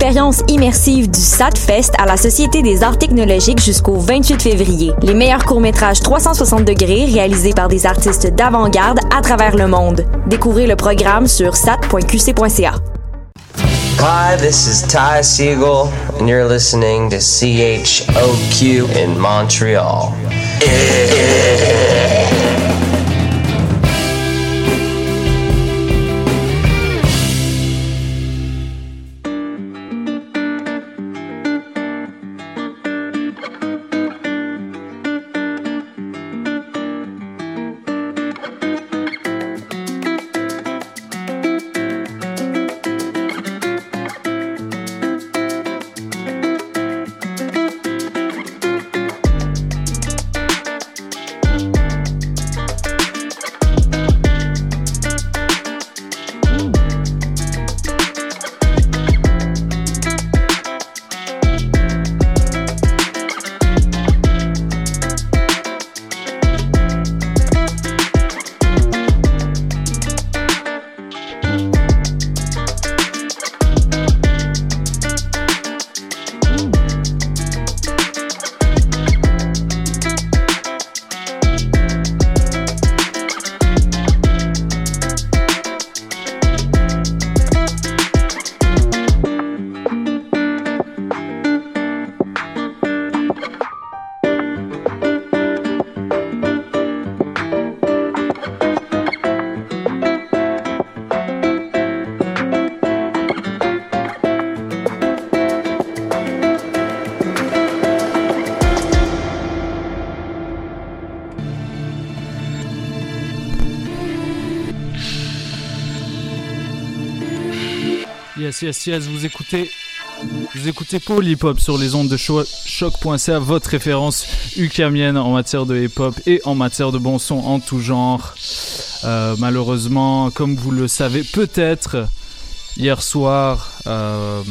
L'expérience immersive du SATFest à la Société des arts technologiques jusqu'au 28 février. Les meilleurs courts-métrages 360 degrés réalisés par des artistes d'avant-garde à travers le monde. Découvrez le programme sur sat.qc.ca. Hi, this is Ty Siegel, and you're listening to CHOQ in Montreal. Yes, vous écoutez, vous écoutez Paul Hip Hop sur les ondes de cho- choc.ca, votre référence ukamienne en matière de hip hop et en matière de bon son en tout genre. Euh, malheureusement, comme vous le savez peut-être, hier soir, euh,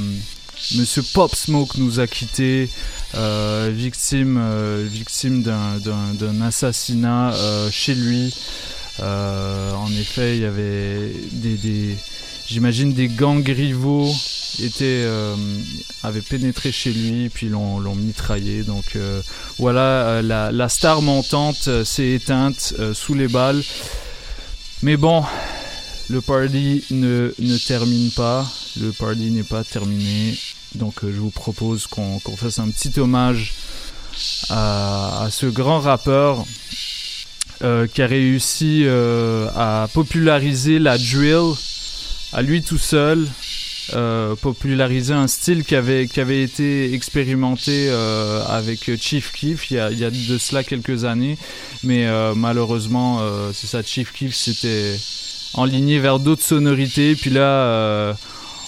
Monsieur Pop Smoke nous a quittés, euh, victime, victime d'un- assassinat chez lui. En effet, il y avait des- j'imagine des gangs rivaux étaient, euh, avaient pénétré chez lui, puis l'ont mitraillé. Donc euh, voilà, euh, la, star montante s'est éteinte sous les balles. Mais bon, le party ne, ne termine pas. Le party n'est pas terminé. Donc je vous propose qu'on qu'on fasse un petit hommage à, ce grand rappeur qui a réussi à populariser la drill à lui tout seul, euh, populariser un style qui avait, qui avait été expérimenté euh, avec Chief Keef il y, a, il y a de cela quelques années, mais euh, malheureusement, c'est ça, Chief Keef s'était enligné vers d'autres sonorités, puis là,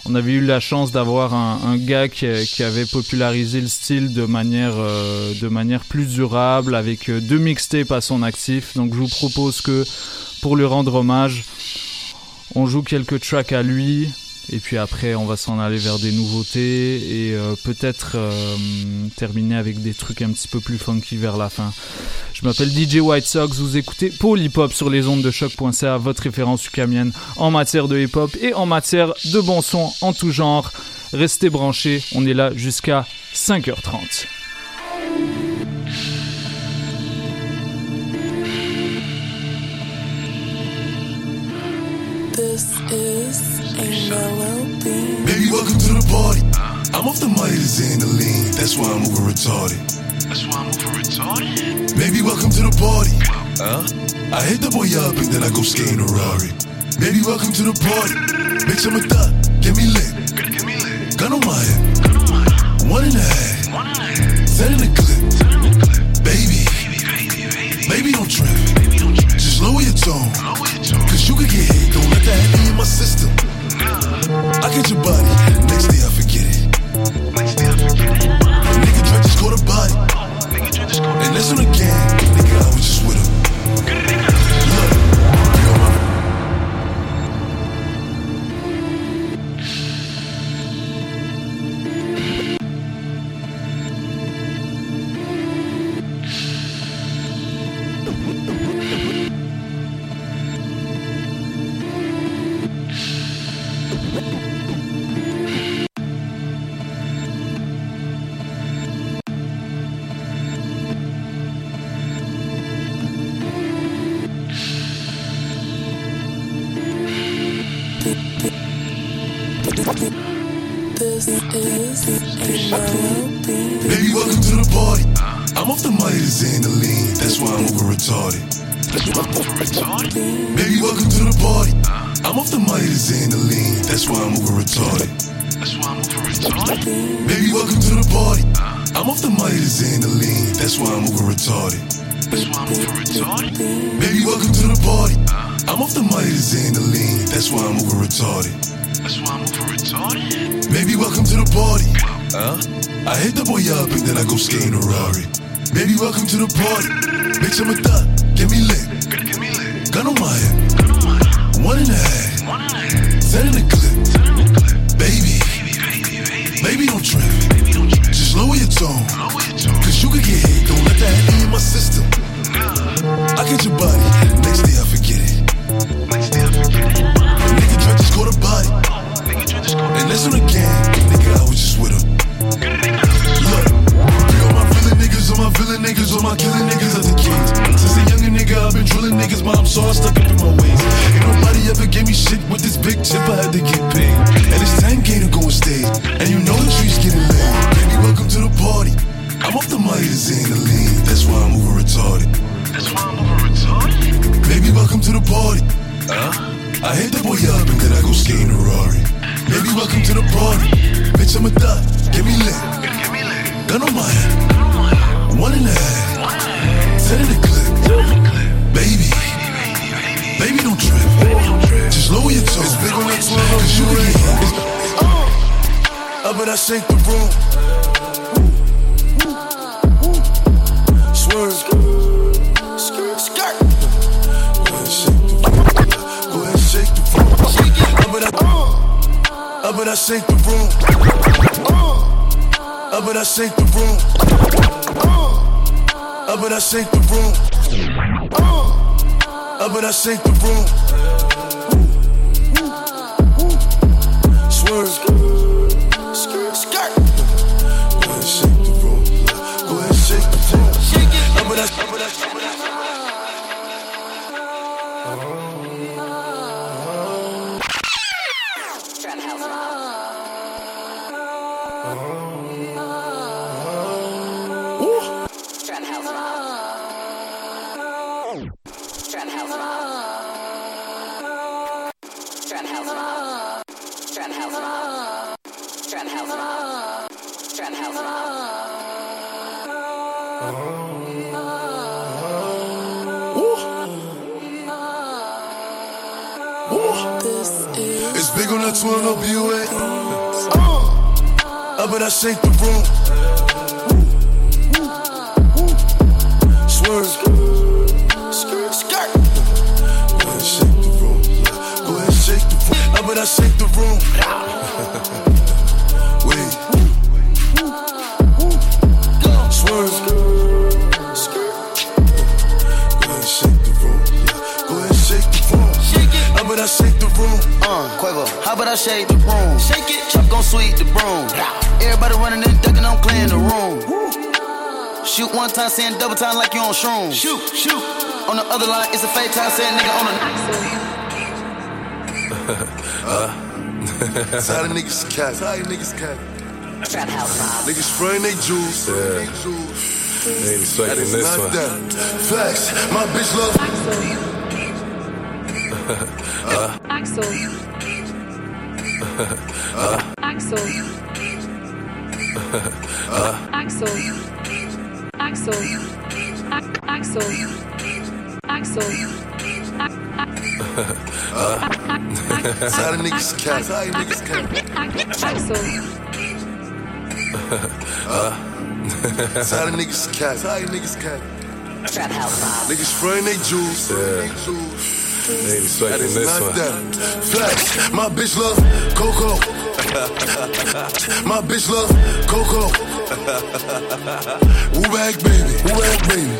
on avait eu la chance d'avoir un, un gars qui, qui avait popularisé le style de manière, de manière plus durable, avec deux mixtapes à son actif, donc je vous propose que, pour lui rendre hommage, on joue quelques tracks à lui, Et puis après, on va s'en aller vers des nouveautés et euh, peut-être euh, terminer avec des trucs un petit peu plus funky vers la fin. Je m'appelle DJ White Sox, vous écoutez Hop sur les ondes de choc.ca, votre référence ukamienne en matière de hip hop et en matière de bon son en tout genre. Restez branchés, on est là jusqu'à 5h30. This is a melody. Baby, welcome to the party. I'm off the mighty Xandaline, that's why I'm over retarded. That's why I'm over retarded. Baby, welcome to the party. Huh? I hit the boy up and then I go skate in a Rari. Baby, welcome to the party. Bitch, I'm a thot, get me lit. Get me lit. Gun on my head, Gun on my head. one and a half. One and a half. Send in the clip. Send in the clip. Baby, Baby, baby, baby. baby, don't trip. Baby, don't trip. Just lower your tone. Lower your tone. Cause you could get hit, don't let that in my system. I get your body, next day I forget it. Next day I forget it. Nigga try just go to body. Nigga, try to score. And that's on the gang, nigga, I was just with him. I'm off the mighty Xandaline, that's why I'm over retarded. That's why I'm over retarded. Baby, welcome to the party. Huh? I hit the boy up and then I go skate in a Rari. Baby, welcome to the party. Bitch, I'm a thot, get me lit. Get me lit. Gun on my head, Gun on my head. one and a half. One and a half. Send in the clip. Send in the clip. Baby, Baby, baby, baby. baby, don't trip. Baby, don't trip. Just lower your tone. Lower your tone. Cause you could get hit, don't let that be in my system. Nah. I get your body, next day I body. To. And the gang, nigga, I was just with him. Look, you all my villain niggas, all my villain niggas, all my killing niggas are the kings. Since a younger nigga, I've been drilling niggas, mom, so I stuck up in my ways. Ain't nobody ever gave me shit with this big tip, I had to get paid. And it's 10k to go on stage, and you know the trees getting laid. Baby, welcome to the party. I'm off the mighty Xandaline, that's why I'm over retarded. That's why I'm over retarded. Baby, welcome to the party. Huh? I hit the boy up and then I go skate in a Rari. Baby, welcome to the party. Bitch, I'm a thot, get me lit. Get me lit. Gun on my head, Gun on my head. one and a half. One and a half. In the clip. Send in the clip. Baby, Baby, don't trip. Baby, don't trip. Just lower your tone. It's big on that 12 Cause you can get hit. Oh. Up and I shake the room. Swerve. Up and I shake the room. Uh, Up and I shake the room. Uh, Up and I shake the room. Uh, Up and I shake the room. Saying double time like you on shrooms. Shoot, shoot. On the other line, it's a fake time, saying nigga on the. Tired of niggas cat. Tired of niggas cat. Trap house mob. Niggas spraying they juice. Yeah. They ain't expecting this not one. that. Flex. My bitch love. Axel. uh. Axel. uh. Axel. Axel. Ac- Axel. Axel. Tired of niggas cat. Tired of niggas cat. Axel. Tired of niggas cat. Tired of niggas cat. Trap house mob. Niggas spraying they juice. Yeah. They juice. They ain't That expecting is this one. that. Flex. My bitch love Coco. My bitch love Coco. Woo bag baby. Woo bag baby.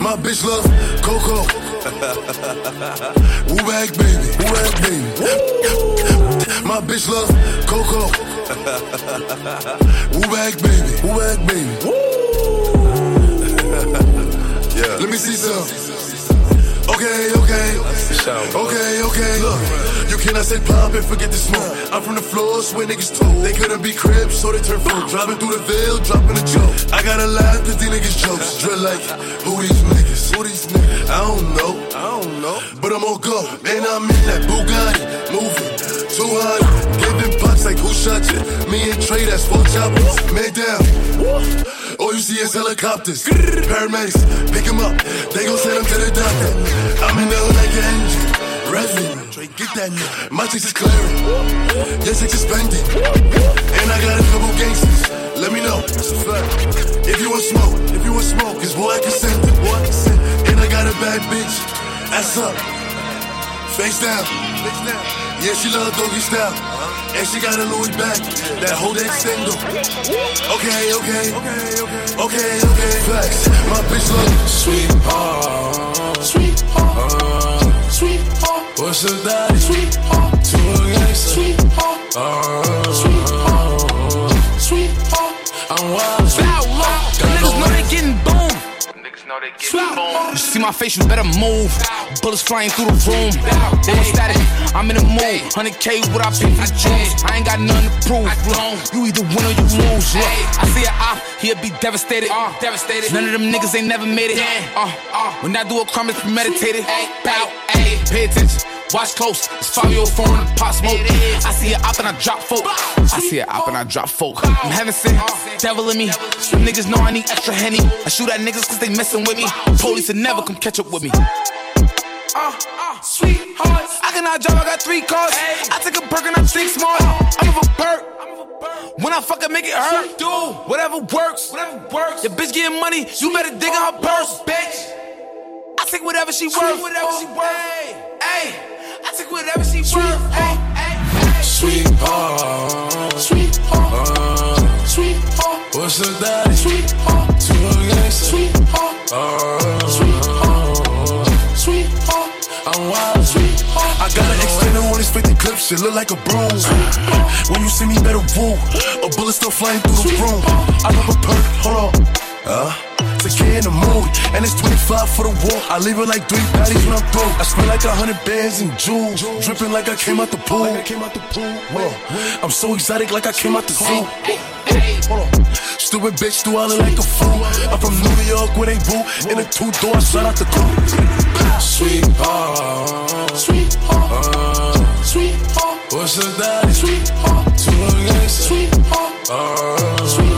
My bitch love Coco. Woo bag baby. Woo bag baby. My bitch love Coco. Woo bag baby. Woo bag baby. Yeah. Let me see some. Okay, okay. Okay, okay. Look, you cannot say pop and forget the smoke. I'm from the floors where niggas told. They couldn't be cribs, so they turn full. Driving through the veil, dropping a joke. I gotta laugh cause these niggas jokes. Drill like, who these niggas? Who these niggas? I don't know. I don't know. But I'm on go. Man, I'm in that Bugatti. Moving. Too hard. Like who shot you? Me and Trey, that's four choppers. Man down. All you see is helicopters. Paramedics, pick him up. They gon' send him to the doctor. I'm in the hood like an engine. Revving. Trey, get that nigga. My chicks is clearing. Your chicks is spending. And I got a couple gangsters. Let me know. If you want smoke, if you want smoke, cause boy, I can send it. Boy, I can send. And I got a bad bitch. Ass up. Face down. Face down. Yeah, she love doggy style. And she got a Louis back. That whole that single. Okay, okay. Okay, okay. Okay, okay. Flex. My bitch love Sweetheart, sweetheart, sweetheart. What's up, daddy? Sweetheart, to a gangster. Sweetheart, uh-huh. sweetheart, sweetheart. I'm wild. You see my face, you better move. Bullets flying through the room. Was static. I'm in the mood. 100K, what I pay for. I ain't got nothing to prove. You either win or you lose. Look, I see a op, he'll be devastated. devastated. None of them niggas ain't never made it. Uh, uh, when I do a crime, it's premeditated. Bow, pay attention. Watch close, it's 504 in the pot smoke. I see it op and I drop folk. I see it op and I drop folk. I'm heaven sent, devil in me. Some niggas know I need extra henny. I shoot at niggas cause they messing with me. Police will never come catch up with me. Uh, uh, sweethearts. I cannot drive, I got three cars. I take a perk and I think smart. I'm of a perk. When I fuck, I make it hurt. Do whatever works. Whatever works. Your bitch getting money, you better dig in her purse, bitch. I take whatever she worth. Whatever she worth. Hey, I take whatever she worth. Hey, hey. Sweetheart, sweetheart, sweetheart. What's up, daddy? Sweetheart, to a gangster. Sweetheart, sweetheart, sweetheart. I'm wild, sweetheart. I got an extender on his 50 clip, shit look like a broom. When you see me, better woo. A bullet still flying through the room. I love a perk, hold on. Uh, a kid in the mood, and it's 25 for the wall. I leave it like three patties when I'm through. I spend like a hundred bands and jewels, dripping like I came out the pool. I'm so exotic, like I came out the zoo. Stupid bitch, do I look like a fool? I'm from New York where they boo. In a two door, shout out the coupe. Sweetheart, sweetheart, sweetheart. What's up, daddy? Sweetheart, to a gangster. Sweetheart, sweetheart,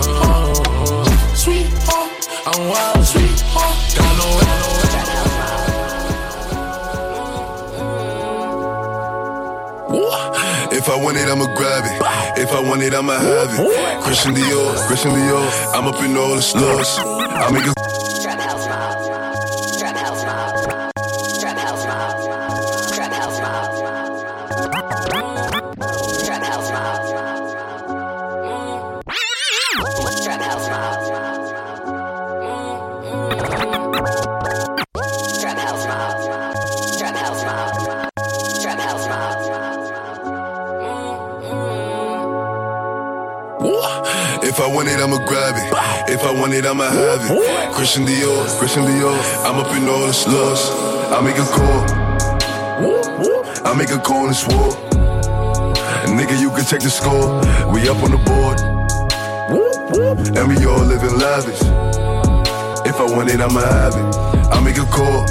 If I want it, I'ma grab it. If I want it, I'ma have it. Christian Dior, Christian Dior. I'm up in all the stores. I make a I'ma have it. Christian Dior, Christian Dior. I'm up in all the stores. I make a call. I make a call and swore. Nigga, you can check the score. We up on the board. And we all living lavish. If I want it, I'ma have it. I make a call.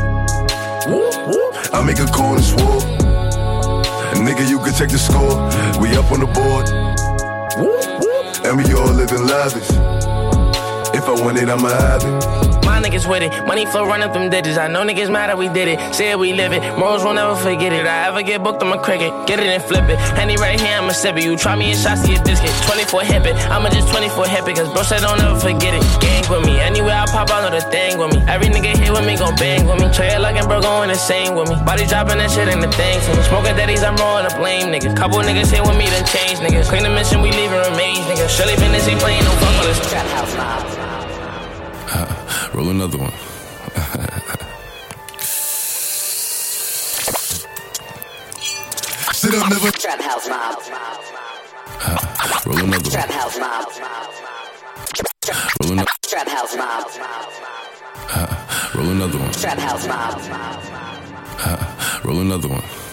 I make a call and swore. Nigga, you can check the score. We up on the board. And we all living lavish. If I want it, I'ma have it. My niggas with it, money flow running through digits. I know niggas mad that we did it. Say it, we live it. Morals will never forget it. I ever get booked, I'm a cricket. Get it and flip it. Henny right here, I'ma sip it. You try me in shots, see a biscuit. 24 hip it. I'ma just 24 hip it. Cause bro said don't ever forget it. Gang with me. Anywhere I pop, I know the thing with me. Every nigga here with me gon' bang with me. Trey looking bro going insane with me. Body dropping that shit ain't the thing to me. Smoking daddies, I'm rolling up lame niggas. Couple niggas here with me, then change niggas. Clean the mission, we leaving remains niggas. Shirley Bennett ain't playing no fuck with us. Trap Roll another one. Sit up, never. Trap house mob. Roll another one. Trap house mob. Roll, ano- Trap house mob. roll another one. Trap house mob. Roll another one.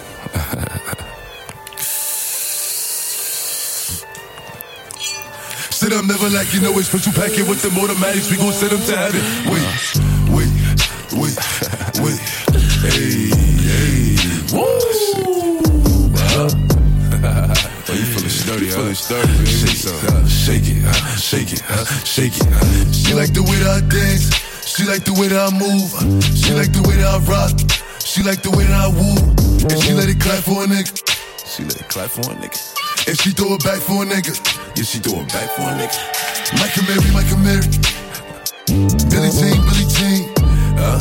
Up, never like you know it's special packet with them automatics. We gon' send them to heaven. Wait, wait, wait, wait. Hey, hey. Woo! Oh, you feeling sturdy, huh? Feeling sturdy, baby. Shake it, uh, shake it, uh, shake it, uh, shake it. uh. She like the way that I dance. She like the way that I move. She like the way that I rock. She like the way that I woo. And she let it clap for a nigga. She let it clap for a nigga. And she throw it back for a nigga. Yeah, she throw it back for a nigga. Michael Mary, Michael Mary. Billie Jean, Billie Jean. Uh,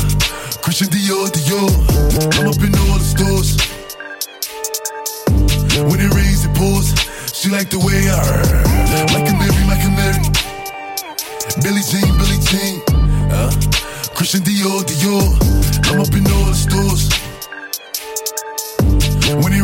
Christian Dior, Dior. I'm up in all the stores. When it rains, it pours. She like the way I heard. Michael Mary, Michael Mary. Billie Jean, Billie Jean. Uh, Christian Dior, Dior. I'm up in all the stores. When it.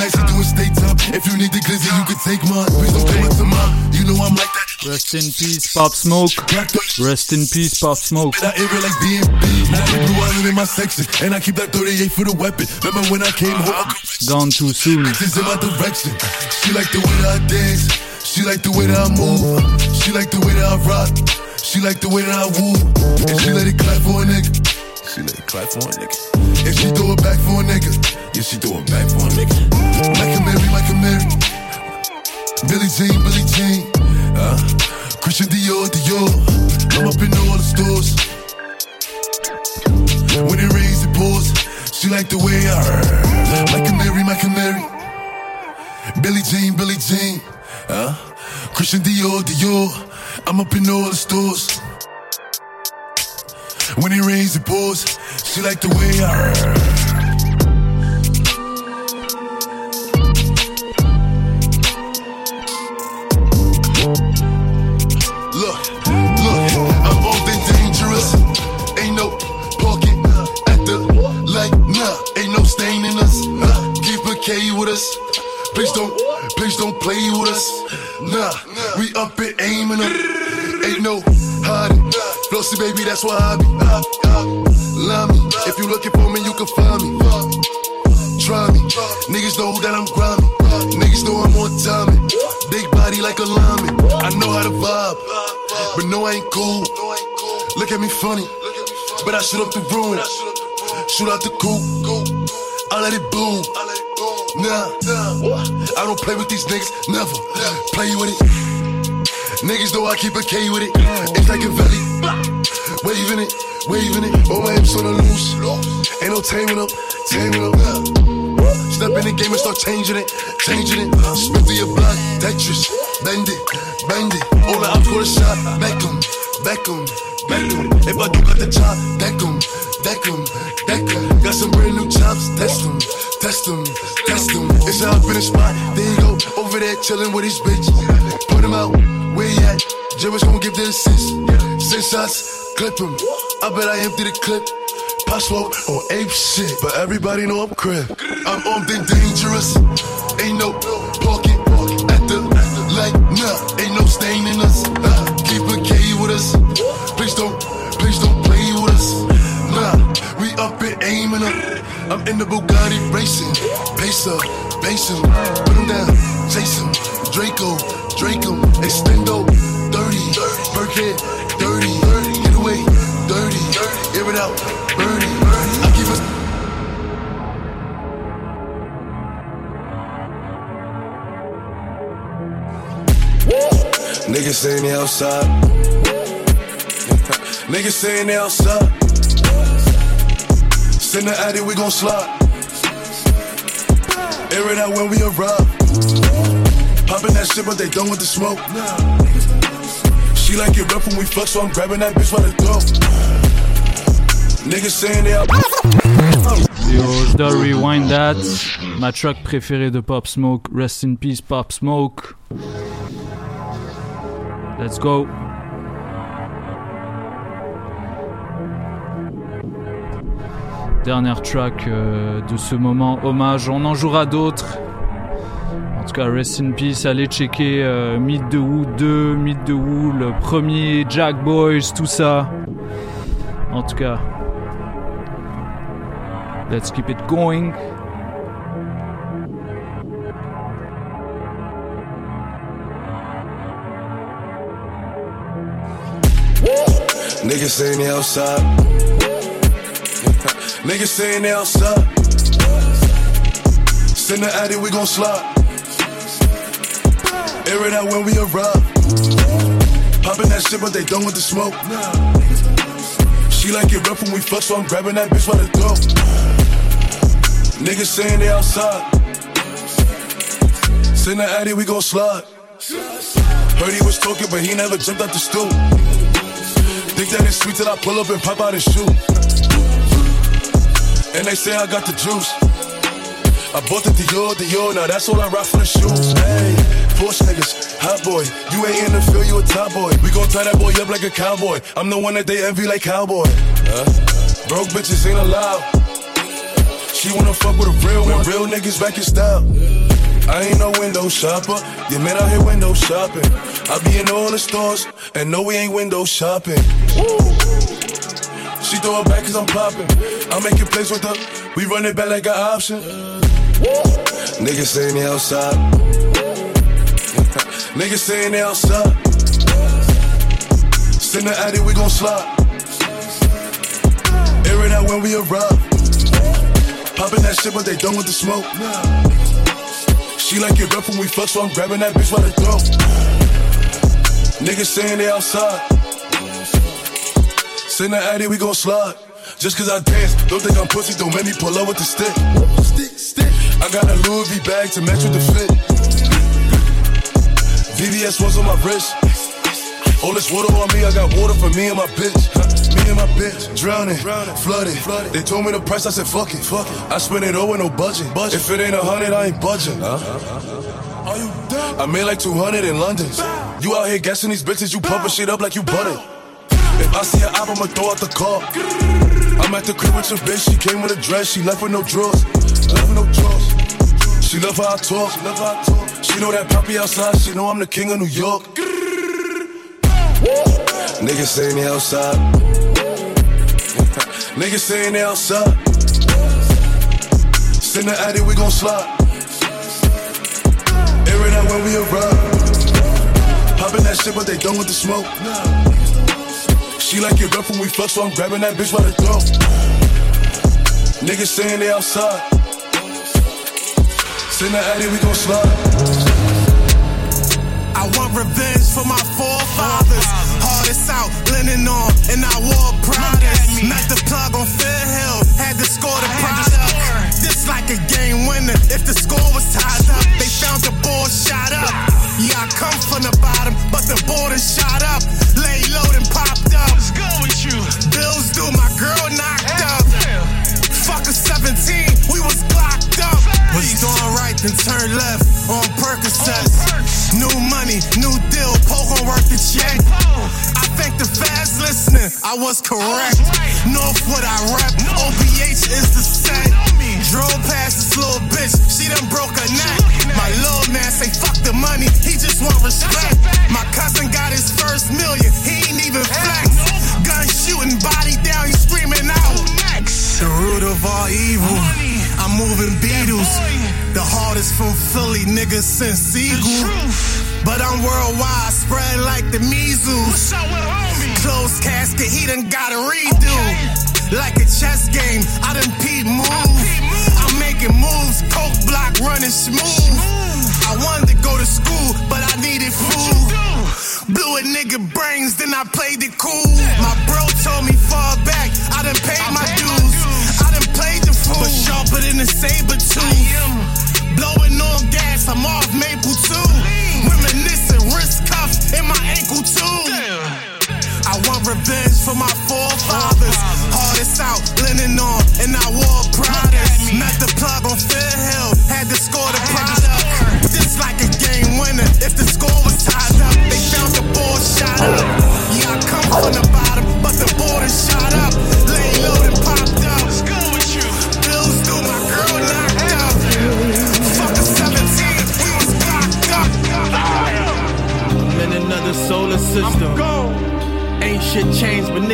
Free D nights, we doing state. If you need the glizzy, you can take mine. Please don't come up to mine. You know I'm like that. Rest in peace, Pop Smoke. Rest in peace, Pop Smoke. That area like DMB. Now I Blue Island in my section. And I keep that 38 for the weapon. Remember when I came home? Gone too soon. This in my direction. She like the way that I dance. She like the way that I move. She like the way that I rock. She like the way that I woo. And she let it clap for a nigga. She let it clap for a nigga. And she throw it back for a nigga. Yeah, she throw it back for a nigga. Michael Mary, Michael Mary. Billie Jean, Billie Jean. Uh, Christian Dior, Dior. I'm up in all the stores. When it rains, it pours. She like the way I heard. Michael Mary, Michael Mary. Billie Jean, Billie Jean. Uh, Christian Dior, Dior. I'm up in all the stores. When it rains, it pours. She like the way I heard. Look, look, I'm old and dangerous. Ain't no parking at the light, nah. Ain't no stain in us. Nah. Keep a K with us. Please don't, please don't play with us. Nah, we up and aiming up. Ain't no hiding. Flossy, baby, that's why I be. Love me. If you looking for me, you can find me. Try me. Niggas know that I'm grimy. Niggas know I'm on timing. Big body like a lineman. I know how to vibe, but no, I ain't cool. Look at me funny, but I shoot up the room. Shoot out the coop. I let it boom. Nah, I don't play with these niggas, never play with it. Niggas know I keep a K with it. It's like a valley, waving it, waving it. All my hips on the loose, ain't no taming them, taming them. Step in the game and start changing it, changing it. Uh-huh. Spin through your block, Tetris, bend it, bend it. All the outs go to shot, Beckham, Beckham. back 'em. If I do got the chop, 'em, deck 'em. Got some brand new chops, test 'em, test 'em, test 'em. It's up in the spot, there you go, over there chillin' with his bitch. Put him out, where he at? Jerry's gon' give the assist. Six shots, clip him. I bet I empty the clip. Pop smoke on ape shit, but everybody know I'm crib. I'm armed and dangerous. Ain't no parking at the light. Nah, ain't no stain in us. Nah, keep a K with us. Please don't, please don't play with us. Nah, we up and aiming up. I'm in the Bugatti racing. Pacer, him, put him down, chase him. Draco, Draco, extendo, dirty, Burkhead, dirty, get away, dirty, air it out, birdie. I keep us. Niggas saying they outside. Niggas saying they outside. Send the addy, we gon' slide. Air it out when we arrive. Popping that shit, but they done with the smoke. She like it rough when we fuck, so I'm grabbing that bitch by the throat. Niggas saying they. Yo, je dois rewind that. Ma track préférée de Pop Smoke. Rest in peace, Pop Smoke. Let's go. Dernière track euh, de ce moment, hommage. On en jouera d'autres. Tout cas, rest in peace. Allez checker euh, Meet the Who 2, Meet the Who, le premier, Jack Boys, tout ça. En tout cas, let's keep it going. Niggas saying they outside. Niggas saying they outside. Send the addy, we gon' slide. Air it out when we arrive. Popping that shit, but they done with the smoke. She like it rough when we fuck, so I'm grabbing that bitch by the throat. Niggas saying they outside. Send the addy, we gon' slide. Heard he was talking, but he never jumped out the stool. Think that it's sweet till I pull up and pop out his shoe. And they say I got the juice. I bought the Dior, Dior, now that's all I rock for the shoes. Hey, Porsche niggas, hot boy. You ain't in the field, you a top boy. We gon' tie that boy up like a cowboy. I'm the one that they envy like cowboy. Huh? Broke bitches ain't allowed. She wanna fuck with a real one. Real niggas back in style. I ain't no window shopper. You man out here window shopping. I be in all the stores, and no, we ain't window shopping. She throw it back cause I'm popping. I'm making plays with her. We run it back like an option. Niggas saying they outside. Niggas saying they outside. Send the addy, we gon' slide. Air it out when we arrive. Popping that shit, but they done with the smoke. She like it rough when we fuck, so I'm grabbing that bitch by the throat. Niggas saying they outside. Send the addy, we gon' slide. Just cause I dance, don't think I'm pussy, don't make me pull up with the stick. Stick, stick. I got a Louis V bag to match with the fit. VVS ones on my wrist. All this water on me, I got water for me and my bitch. Me and my bitch, drowning, flooded. They told me the price, I said fuck it. Fuck it. I spent it all with no budget. If it ain't a hundred, I ain't budging. Are you dumb? I made like 200 in London. You out here guessing these bitches, you pumping shit up like you butter. If I see an album, I'ma throw out the car. I'm at the crib with your bitch, she came with a dress, she left with no drawers. Left with no drawers. She love how I talk. She love how I talk. She know that poppy outside, she know I'm the king of New York. Niggas saying they outside. Niggas saying they outside. Send the addy, we gon' slide. Air it out when we arrive. Popping that shit, but they done with the smoke. She like it rough when we fuck, so I'm grabbing that bitch by the throat. Niggas saying they outside. Send the addy, we gon' slide. I want revenge for my forefathers. Hardest out, linen on, and I wore Pradas. Met the plug on Fair Hill, had to score the product. This like a game winner. If the score was tied up, they found the ball shot up. Yeah, I come from the bottom, but the board is shot up. Lay low and popped up. Then turn left on Percocets. New money, new deal, poke on work the check. I think the fast listening, I was correct. Northwood, I rep. OBH is the set. Drove past this little bitch, she done broke her neck. My little man say fuck the money, he just want respect. My cousin got his first million, he ain't even flex. Gun shooting, body down, he screaming out. The root of all evil. I'm moving Beatles. The hardest from Philly, niggas since Eagle. But I'm worldwide, spread like the measles. Closed casket, he done got a redo. Like a chess game, I done peep move. I'm making moves, coke block running smooth. I wanted to go to school, but I needed food. Blew a nigga brains, then I played it cool. My bro a saber tooth. Blowing on gas, I'm off maple too. Reminiscing, wrist cuffs in my ankle too. I want revenge for my forefathers. Hardest out, linen on, and I wore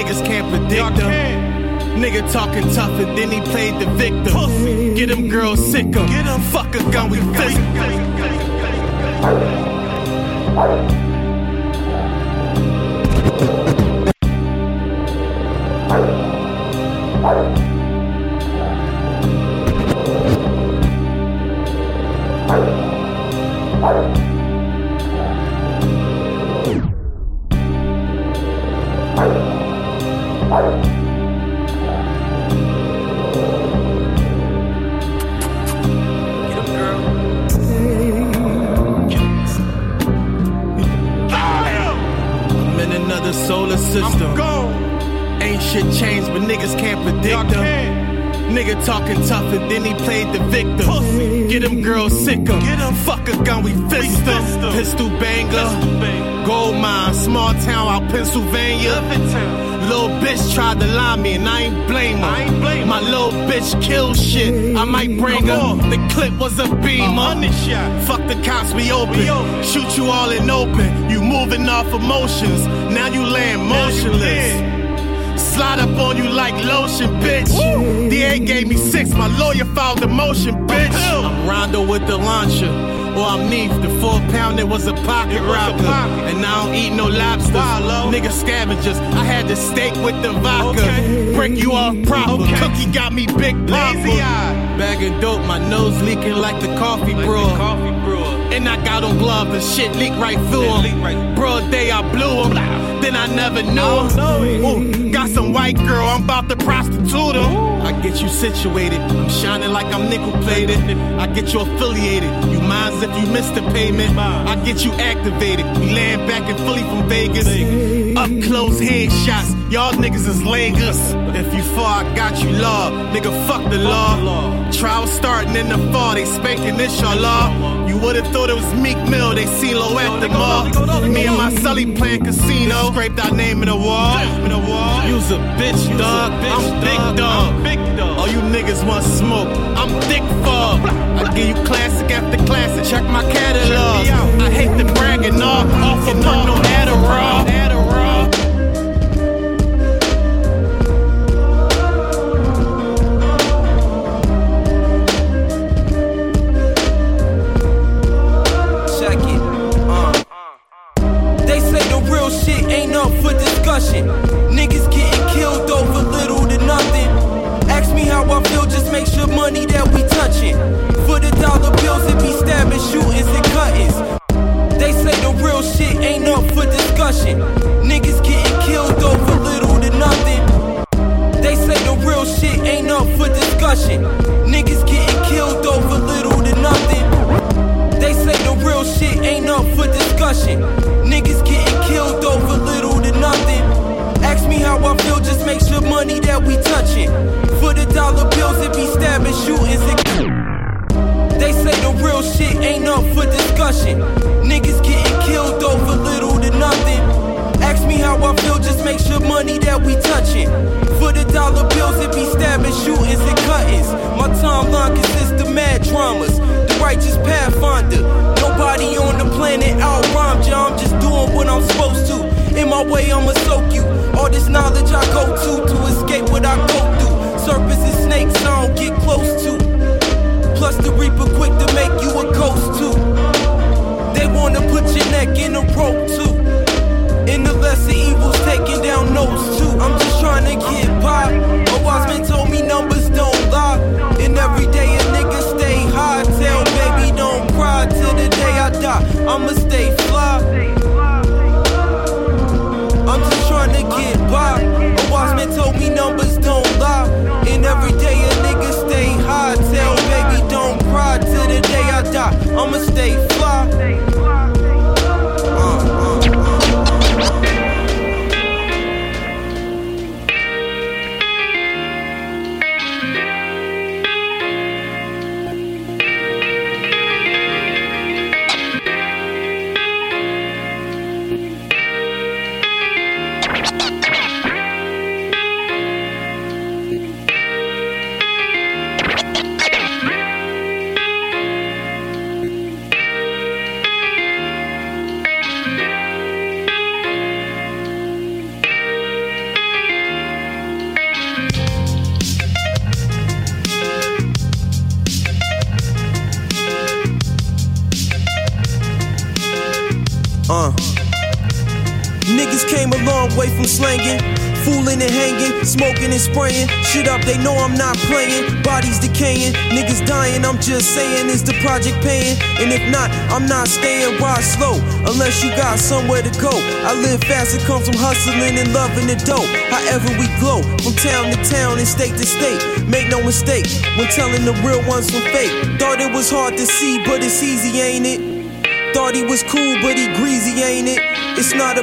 niggas can't predict them. Nigga talking tough and then he played the victim. Pussy. Get them girls sick em. Get him fuck a gun, we fist. Her. The clip was a beamer. Fuck the cops, we open. Shoot you all in open. You moving off emotions. Now you laying motionless. Slide up on you like lotion, bitch. The DA gave me six, my lawyer filed a motion, bitch. I'm Rondo with the launcher. Or I'm Neef, the four pound that was a pocket rocker. And I don't eat no lobster. Nigga scavengers. I had the steak with the vodka. Break you off proper. Cookie got me big lazy Bag of dope, my nose leaking like the coffee brewer. And I got on gloves and shit leak right through them. Broad day, I blew them. Then I never knew him. Ooh, got some white girl, I'm about to prostitute her. I get you situated. I'm shining like I'm nickel plated. I get you affiliated. You minds if you miss the payment. I get you activated. We land back in Philly from Vegas. Up close headshots. Y'all niggas is Lagos. If you fall, I got you law. Nigga, fuck the law. Trial starting in the fall. They spanking this, y'all law. You would've thought it was Meek Mill. They CeeLo at the mall. Me and my Sully playing casino. Scraped our name in the wall. You's a bitch, dog. I'm big dog. All you niggas want smoke. I'm thick fog. I give you classic after classic. Check my catalog. I hate the bragging off. Off of no Adderall.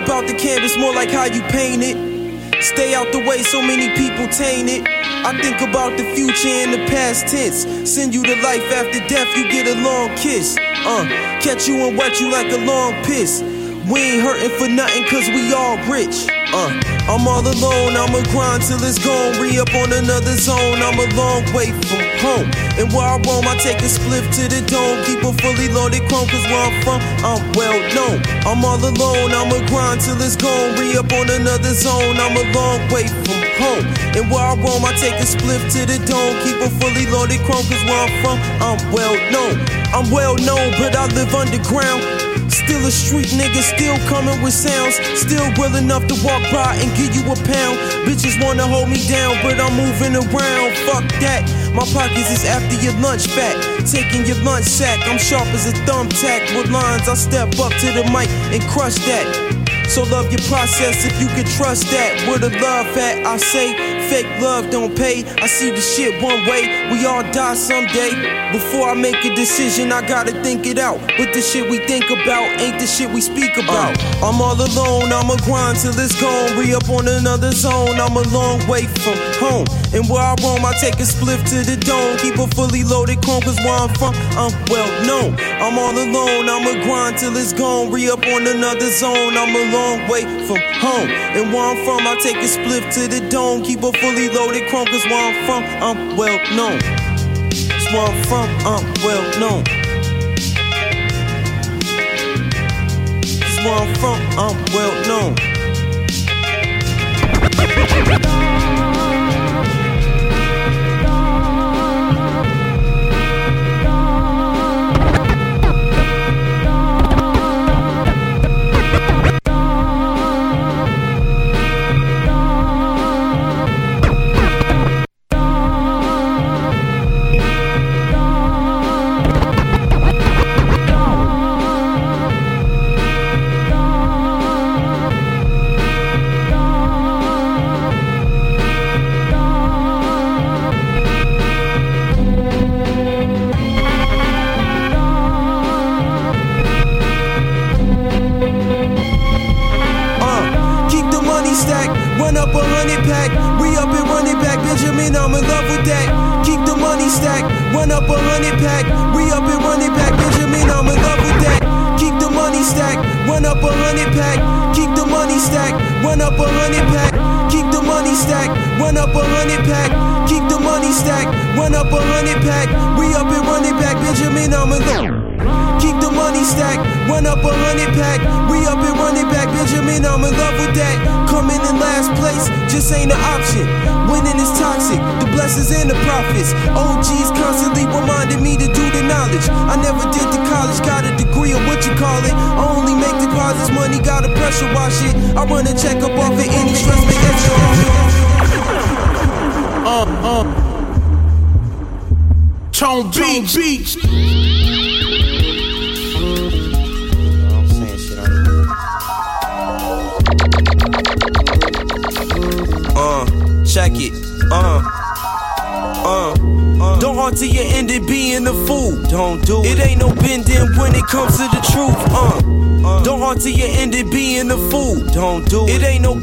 About the canvas, more like how you paint it. Stay out the way, so many people taint it. I think about the future in the past tense. Send you to life after death, you get a long kiss. Uh, catch you and wet you like a long piss. We ain't hurting for nothing, cause we all rich. Uh, I'm all alone, I'ma grind till it's gone. Re up on another zone, I'm a long way from home. And where I roam, I take a spliff to the dome. Keep a fully loaded chrome, cause where I'm from, I'm well known. I'm all alone, I'ma grind till it's gone. Re up on another zone, I'm a long way from home. And where I roam, I take a spliff to the dome. Keep a fully loaded chrome, cause where I'm from, I'm well known. I'm well known, but I live underground. Still a street nigga, still coming with sounds. Still real enough to walk by and give you a pound. Bitches wanna hold me down, but I'm moving around. Fuck that. My pockets is after your lunch fat. Taking your lunch sack, I'm sharp as a thumbtack. With lines, I step up to the mic and crush that. So love your process if you can trust that. Where the love at, I say. Fake love don't pay. I see the shit one way. We all die someday. Before I make a decision, I gotta think it out. But the shit we think about ain't the shit we speak about. Uh. I'm all alone, I'ma grind till it's gone. Re up on another zone, I'm a long way from home. And where I roam, I take a spliff to the dome. Keep a fully loaded chrome, cause where I'm from, I'm well known. I'm all alone, I'ma grind till it's gone. Re up on another zone, I'm a long way from home. And where I'm from, I take a spliff to the dome. Keep a fully loaded chrome, cause where I'm from, I'm well known. It's where I'm from, I'm well known. Where I'm from, I'm well known. Wash it. I run a check up off it, any stress make extra off it. Uh, uh. Tone Beach. Beach. Uh, check it. Uh, uh, uh. Don't run till you end it being a fool. Don't do it. It ain't no bending when it comes to the truth.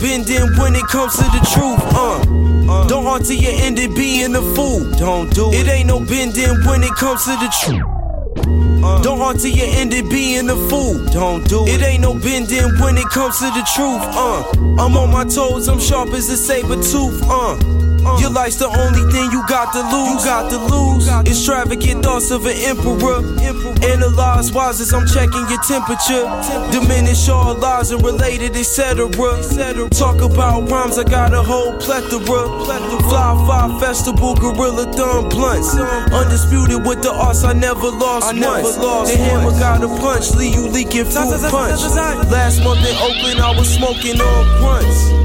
It. It ain't no bending when it comes to the truth. Uh, don't run till you end it being a fool. Don't do it. It ain't no bending when it comes to the truth. Don't run till you end it being a fool. Don't do it. It ain't no bending when it comes to the truth. Uh, I'm on my toes, I'm sharp as a saber tooth. Uh, Uh. your life's the only thing you got to lose. You got to lose. Extravagant thoughts of an emperor. Analyze wise as I'm checking your temperature. Diminish all lies and related, etc. Talk about rhymes, I got a whole plethora. Fly five festival, gorilla thumb blunts. Undisputed with the arts, I never lost I never lost the hammer got a punch, leave you leaking full punch. Last month in Oakland, I was smoking on grunts.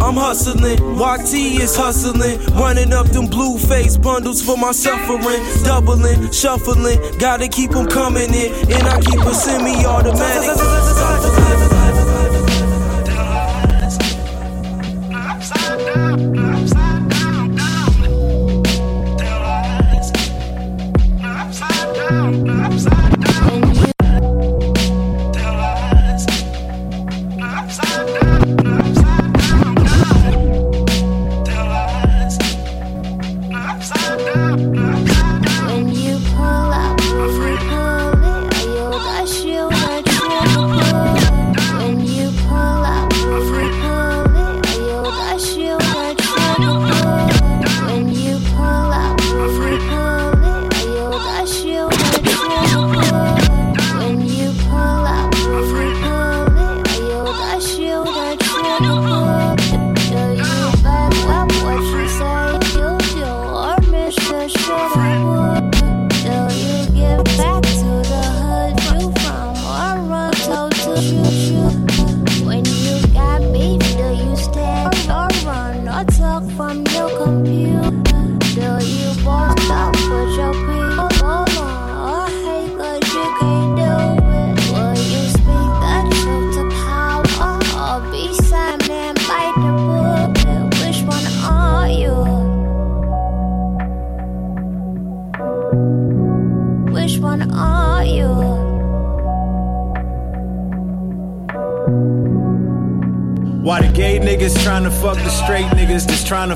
I'm hustling, YT is hustling, running up them blue face bundles for my suffering, doubling, shuffling, gotta keep them coming in, and I keep a semi-automatic. When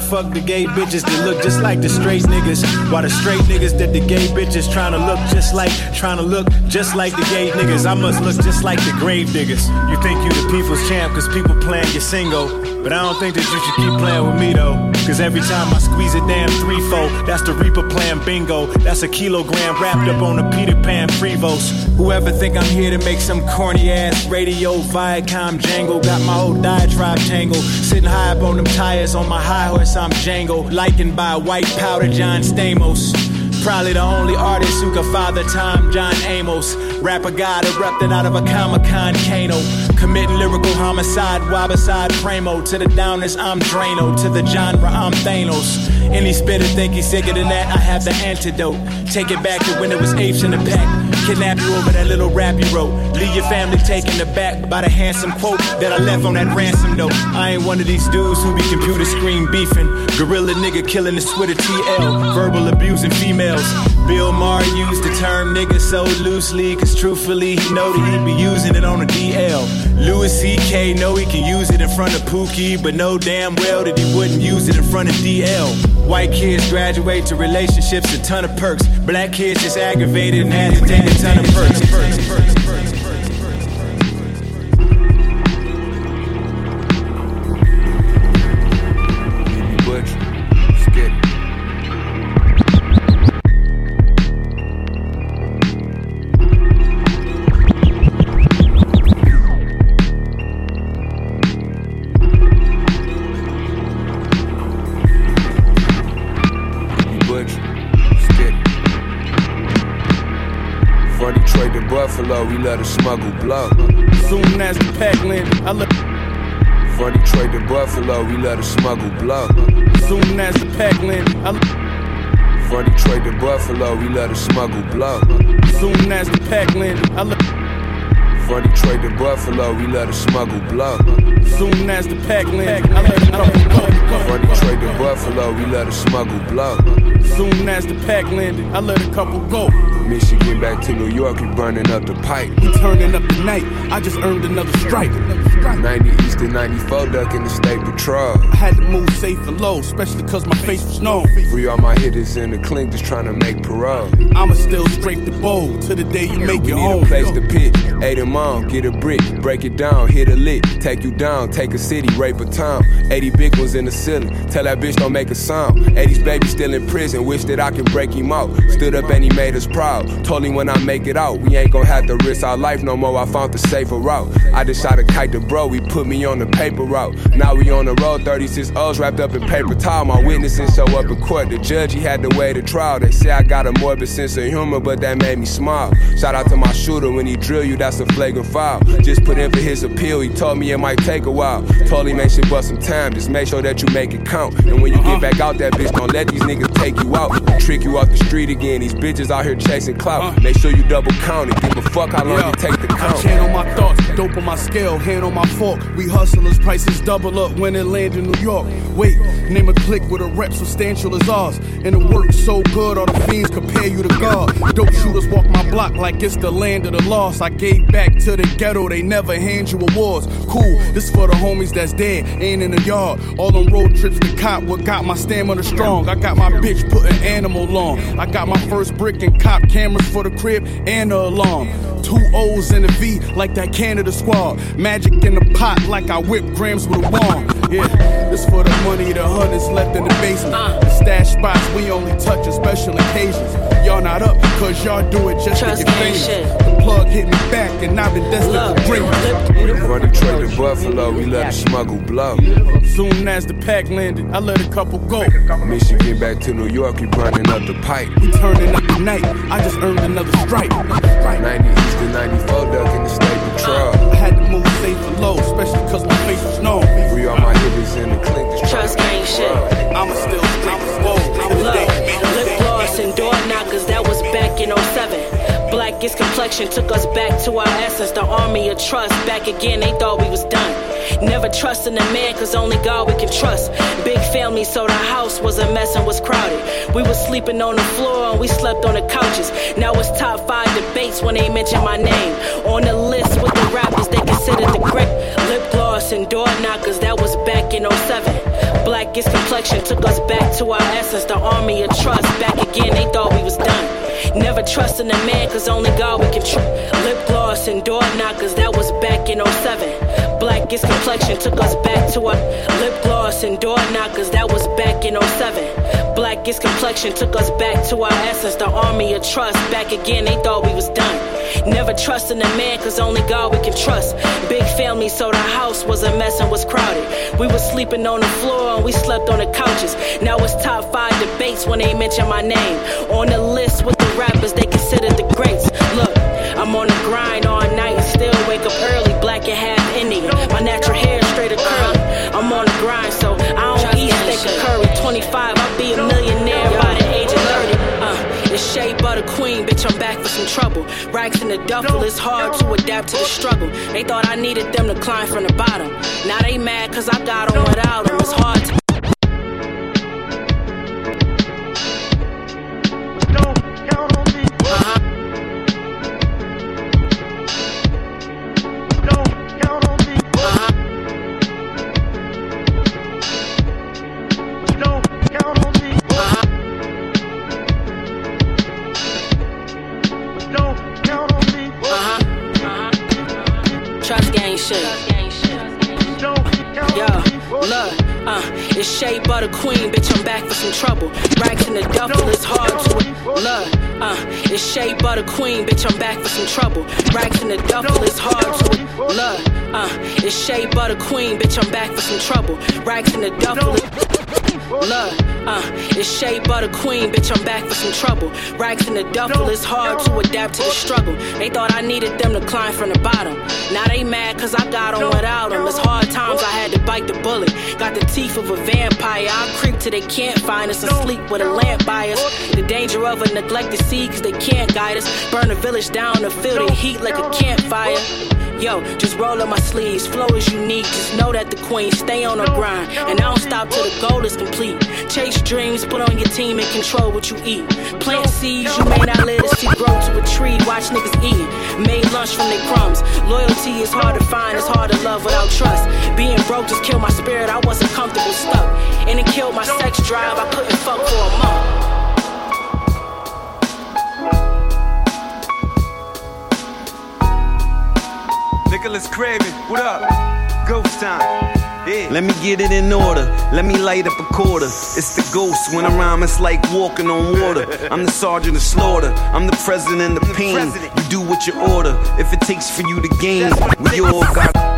fuck the gay bitches that look just like the straight niggas? Why the straight niggas that the gay bitches trying to look just like, trying to look just like the gay niggas? I must look just like the grave niggas. You think you the people's champ cause people playing your single. But I don't think that you should keep playing with me though. Cause every time I squeeze a damn threefold, that's the Reaper playing bingo. That's a kilogram wrapped up on a Peter Pan Prevos. Whoever think I'm here to make some corny ass radio Viacom jangle. Got my whole diatribe tangle. Sitting high up on them tires on my high horse, I'm Django. Likened by white powder John Stamos. Probably the only artist who can father time, John Amos. Rapper god erupted out of a Comic Con Kano. Committing lyrical homicide, wobicide, Primo. To the downers, I'm Drano. To the genre, I'm Thanos. Any spitter think he's sicker than that, I have the antidote. Take it back to when it was apes in the pack. Kidnap you over that little rap you wrote. Leave your family taken aback by the handsome quote that I left on that ransom note. I ain't one of these dudes who be computer screen beefing. Gorilla nigga killing the Twitter TL. Verbal abusing females. Bill Maher used the term nigga so loosely, cause truthfully, he know that he'd be using it on a DL. Louis C.K. know he can use it in front of Pookie, but know damn well that he wouldn't use it in front of DL. White kids graduate to relationships, a ton of perks. Black kids just aggravated and take a ton of perks. Butch, Let her smuggle blow. Soon as the pack landed, I let From Detroit to Buffalo, we let her smuggle blow. Soon as the pack landed, I let From Detroit to Buffalo, we let her smuggle blow. Soon as the pack landed, I let From Detroit to Buffalo, we let her smuggle blow. Soon as the pack landed, I let let From Detroit to Buffalo, we let her smuggle blow. Soon as the pack landed, I let a couple go. Michigan back to New York, we burning up the pipe. We turning up the night. I just earned another stripe. 90 East and 94 ducking the state patrol. I had to move safe and low, especially cause my face was known. Free all my hitters in the clink, just trying to make parole. I'ma still scrape the bowl till the day you make We it need home. a place to pitch. Eight them on, get a brick, break it down, hit a lick, take you down, take a city, rape a town. 80 big ones in the ceiling, tell that bitch don't make a sound. 80's baby still in prison, wish that I could break him out. Stood up and he made us proud. Told him when I make it out, we ain't gon' have to risk our life no more. I found the safer route. I just shot a kite to bro, he put me on the paper route. Now we on the road, 36 O's wrapped up in paper towel. My witnesses show up in court. The judge, he had to wait a trial. They say I got a morbid sense of humor, but that made me smile. Shout out to my shooter when he drill you, that's a flagrant foul. Just put in for his appeal, he told me it might take a while. Told him, man, shit bust some time, just make sure that you make it count. And when you get back out that bitch, don't let these niggas take you out. Trick you off the street again, these bitches out here chasing clout. Make sure you double count it, give a fuck how long Yeah. it take I count. channel my thoughts, dope on my scale, hand on my fork. We hustlers, prices double up when it land in New York. Wait, name a click with a rep substantial as ours. And it works so good, all the fiends compare you to God. Dope shooters walk my block like it's the land of the lost. I gave back to the ghetto, they never hand you awards. Cool, this for the homies that's dead, ain't in the yard. All them road trips to cop, what got my stamina strong. I got my bitch put an animal on. I got my first brick and cop cameras for the crib and the alarm. Two O's and a V like that Canada squad. Magic in the pot like I whip grams with a bomb. Yeah, this for the money, the hundreds left in the basement. The stash spots we only touch on special occasions. Y'all not up, cause y'all do it just Trust to get me, famous. shit. The plug hit me back and I've been destined for greatness. From Detroit to Buffalo, we let her smuggle blow. Soon as the pack landed, I let a couple go. Michigan back to New York, we burning up the pipe. We turning up the night, I just earned another stripe. 90 East and 94 ducking the state patrol. I had to move safe and low, especially cause my face was known. Free all my hitters in the clink, just Trust gang shit. I'ma still scrape the bowl till the Look, day you make it lip gloss and door knockers, that was back in 07. Blackest complexion took us back to our essence. The army of trust, back again, they thought we was done. Never trusting a man, cause only God we can trust. Big family, so the house was a mess and was crowded. We was sleeping on the floor and we slept on the couches. Now it's top five debates when they mention my name. On the list with the rappers they considered the great. Lip gloss and door knockers, that was back in 07. Blackest complexion took us back to our essence. The army of trust, back again, they thought we was done. Never trusting a man, cause only God we can trust. Lip gloss and door knockers, that was back in 07. Blackest complexion took us back to our lip gloss and door knockers, that was back in 07. Blackest complexion took us back to our essence. The army of trust, back again, they thought we was done. Never trusting a man, cause only God we can trust. Big family, so the house was a mess and was crowded. We was sleeping on the floor and we slept on the couches. Now it's top five debates when they mention my name. On the list with the rappers they considered the greats. Look, I'm on the grind all night, and still wake up early, black and half Indian. My natural hair straight or curly. I'm on the grind, so I don't eat steak and curry. 25, I'll be a millionaire by the age of 30. Uh, it's Shea Butter Queen, bitch, I'm back for some trouble. Racks in the duffel, it's hard to adapt to the struggle. They thought I needed them to climb from the bottom. Now they mad cause I got them without them. It's hard to bitch, I'm back for some trouble. Racks in the duffel, it's hard to. Look, uh, it's Shea Butter Queen, bitch, I'm back for some trouble. Racks in the duffel, Look, uh, it's Shea Butter Queen, bitch, I'm back for some trouble. Rags in the duffel, it's hard to adapt to the struggle. They thought I needed them to climb from the bottom. Now they mad cause I got on without them. It's hard times, I had to bite the bullet. Got the teeth of a vampire. I'll creep till they can't find us. Asleep with a lamp by us. The danger of a neglected seed cause they can't guide us. Burn the village down to feel the heat like a campfire. Yo, just roll up my sleeves. Flow is unique. Just know that the queen stay on her grind. And I don't stop till the goal is complete. Chase dreams, put on your team and control what you eat. Plant seeds, you may not let to see grow to a tree. Watch niggas eating. Made lunch from their crumbs. Loyalty is hard to find, it's hard to love without trust. Being broke just killed my spirit, I wasn't comfortable stuck. And it killed my sex drive, I couldn't fuck for a month. Nicholas Craven, what up? Ghost time. Yeah. Let me get it in order. Let me light up a quarter. It's the ghost when I rhyme, it's like walking on water. I'm the sergeant of slaughter. I'm the president of pain. You do what you order. If it takes for you to gain, we all got.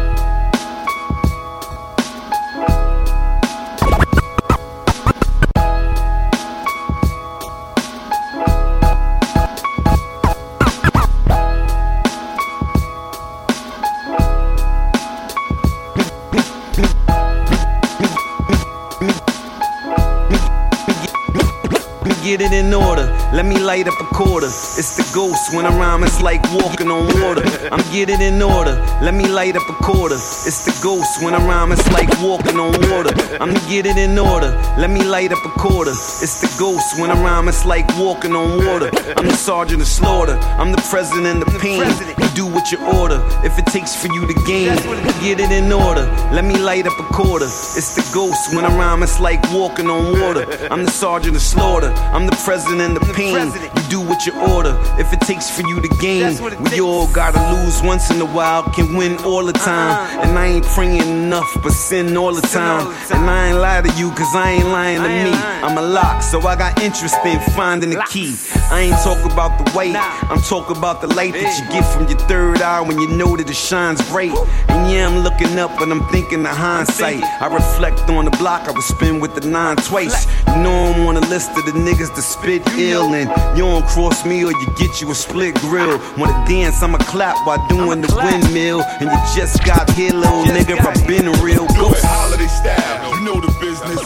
Let me light up a quarter. It's the ghost when I rhyme, it's like walking on water. I'm getting in order. Let me light up a quarter. It's the ghost when I rhyme, it's like walking on water. I'm getting in order. Let me light up a quarter. It's the ghost when I rhyme, it's like walking on water. I'm the sergeant of slaughter. I'm the president of pain. You do what you order. If it takes for you to gain, get it in order. Let me light up a quarter. It's the ghost when I rhyme, it's like walking on water. I'm the sergeant of slaughter. I'm the president of pain. You do what you order. If it takes for you to gain, we all gotta lose once in a while, can win all the time. And I ain't praying enough, but sin all the time. And I ain't lie to you, cause I ain't lying to me. I'm a lock, so I got interest in finding the key. I ain't talk about the weight, I'm talking about the light that you get from your third eye when you know that it shines bright. And yeah, I'm looking up, but I'm thinking the hindsight. I reflect on the block I was spin with the nine twice. You know I'm on the list of the niggas to spit ill, and you don't cross me or you get you a split grill. Wanna dance, I'ma clap while doing the windmill. And you just got here, little nigga, I've been real Do it holiday style, you know the business.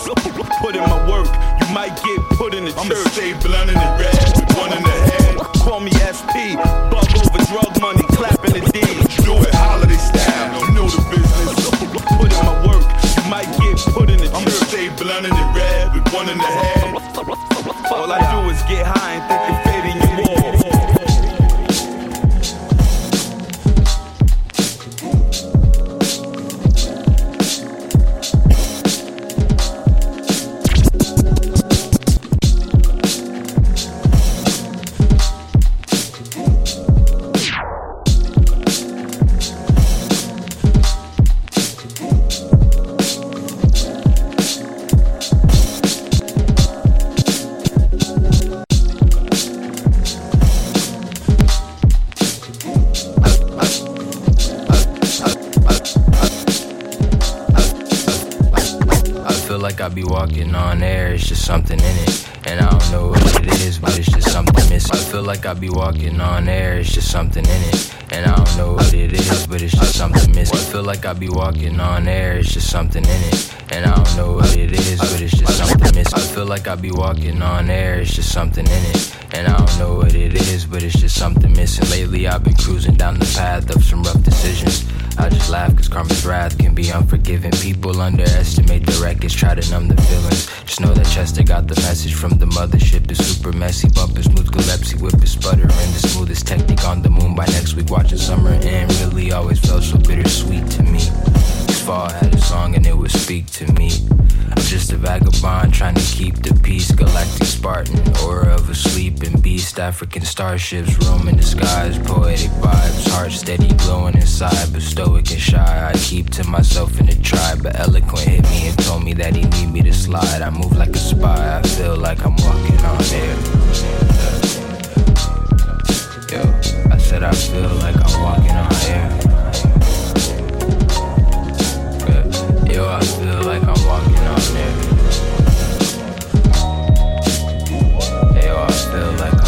Put in my work, you might get put in the church. I'ma stay blunt and red, with one like I be walking on air, it's just something in it. And I don't know what it is, but it's just something missing. I feel like I be walking on air, it's just something in it. And I don't know what it is, but it's just something missing. Lately I've been cruising down the path of some rough decisions. I just laugh cause karma's wrath can be unforgiving. People underestimate the wreckage, try to numb the feelings. Know that Chester got the message from the mothership. It's super messy, bumping smooth Gillespie, whip is sputtering. The smoothest technique on the moon by next week. Watching summer end really always felt so bittersweet to me. This fall I had a song and it would speak to me. Just a vagabond trying to keep the peace. Galactic Spartan, aura of a sleeping beast. African starships, roaming the skies, poetic vibes, heart steady glowing inside, but stoic and shy. I keep to myself in the tribe, but eloquent hit me and told me that he need me to slide. I move like a spy, I feel like I'm walking on air. Yo, I said I feel like I'm walking on air. Yo, I feel like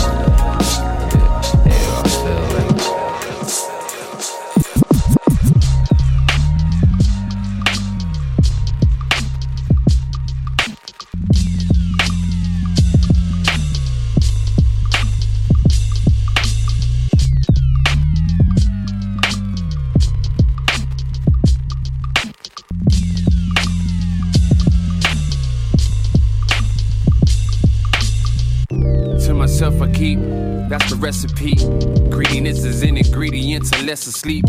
asleep.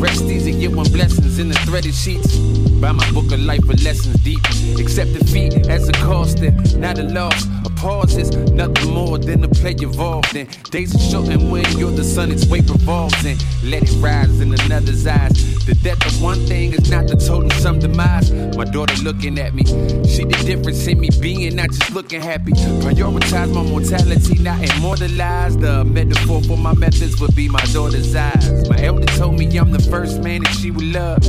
Rest easy, get one blessings in the threaded sheets. Buy my book of life with lessons deep. Accept defeat as a cost and not a loss. A pause is nothing more than a play involved in. Days are short and when you're the sun, its weight revolves in. Let it rise in another's eyes. The death of one thing is not the total sum demise. My daughter looking at me. She the difference in me being not just looking happy. Prioritize my mortality, not immortalize. The metaphor for my methods would be my daughter's eyes. My elder told me I'm the first man that she would love.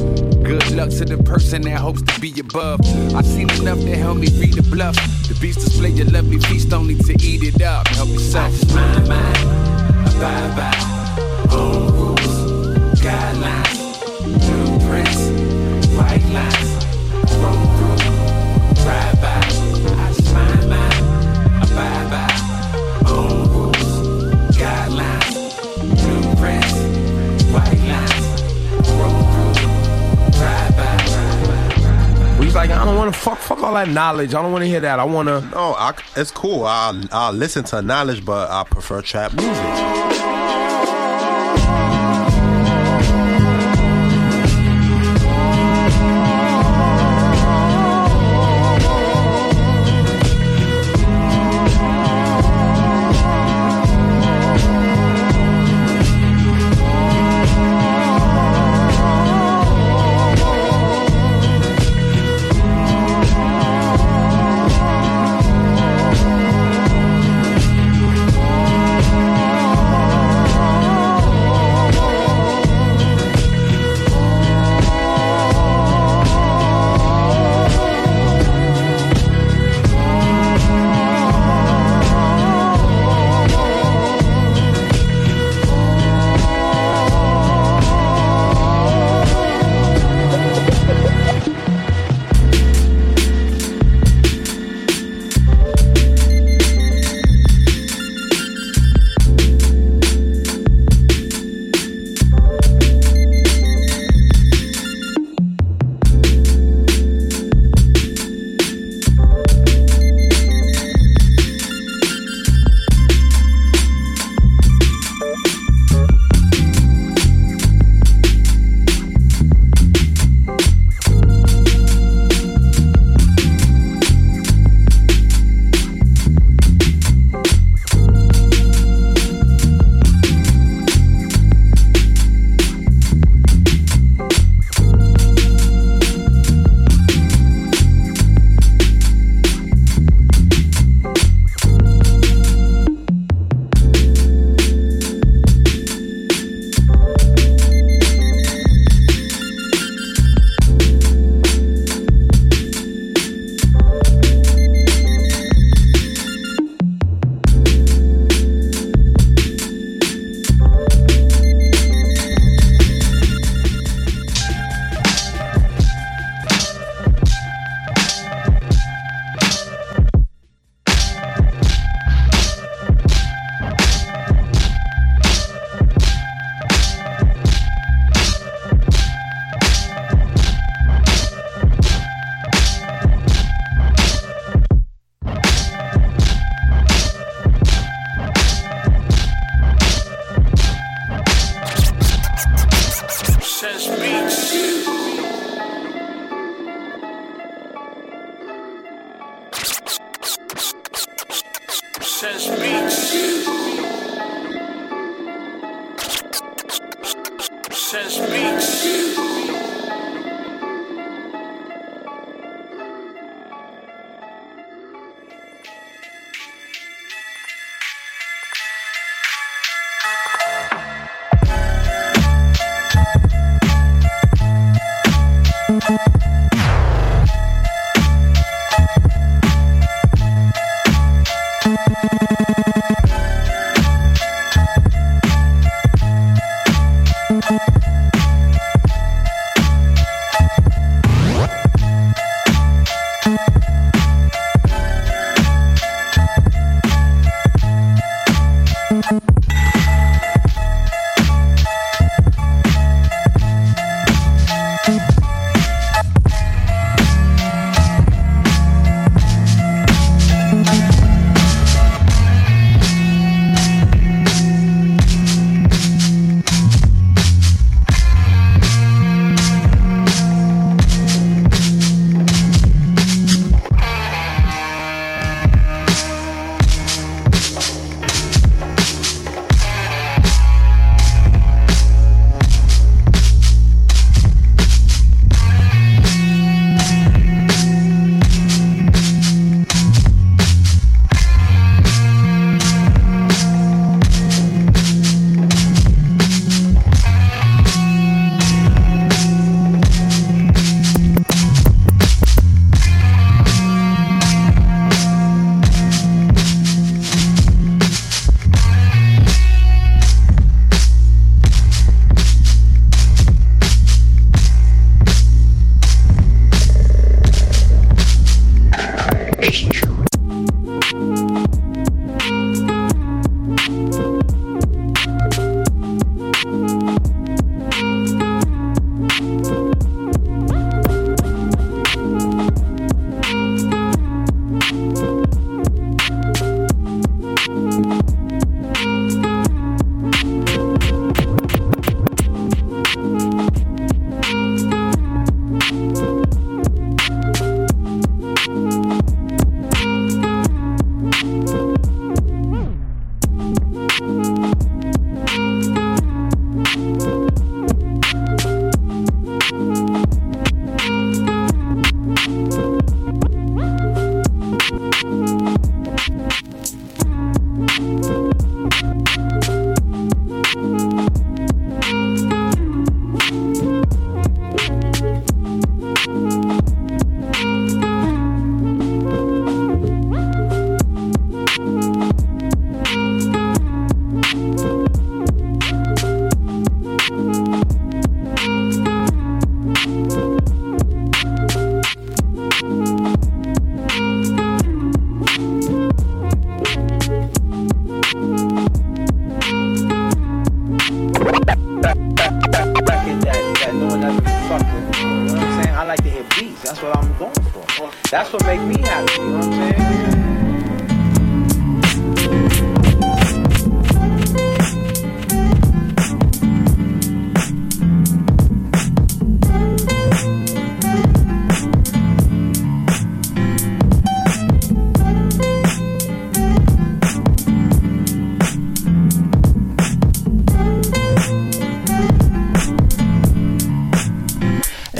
Good luck to the person that hopes to be above. I've seen enough to help me read the bluff. The beast display your lovely feast only to eat it up. Help yourself. My mind, abide by own rules, guidelines, fuck, fuck all that knowledge. I don't want to hear that. I want to. No, I, it's cool. I I listen to knowledge, but I prefer trap music.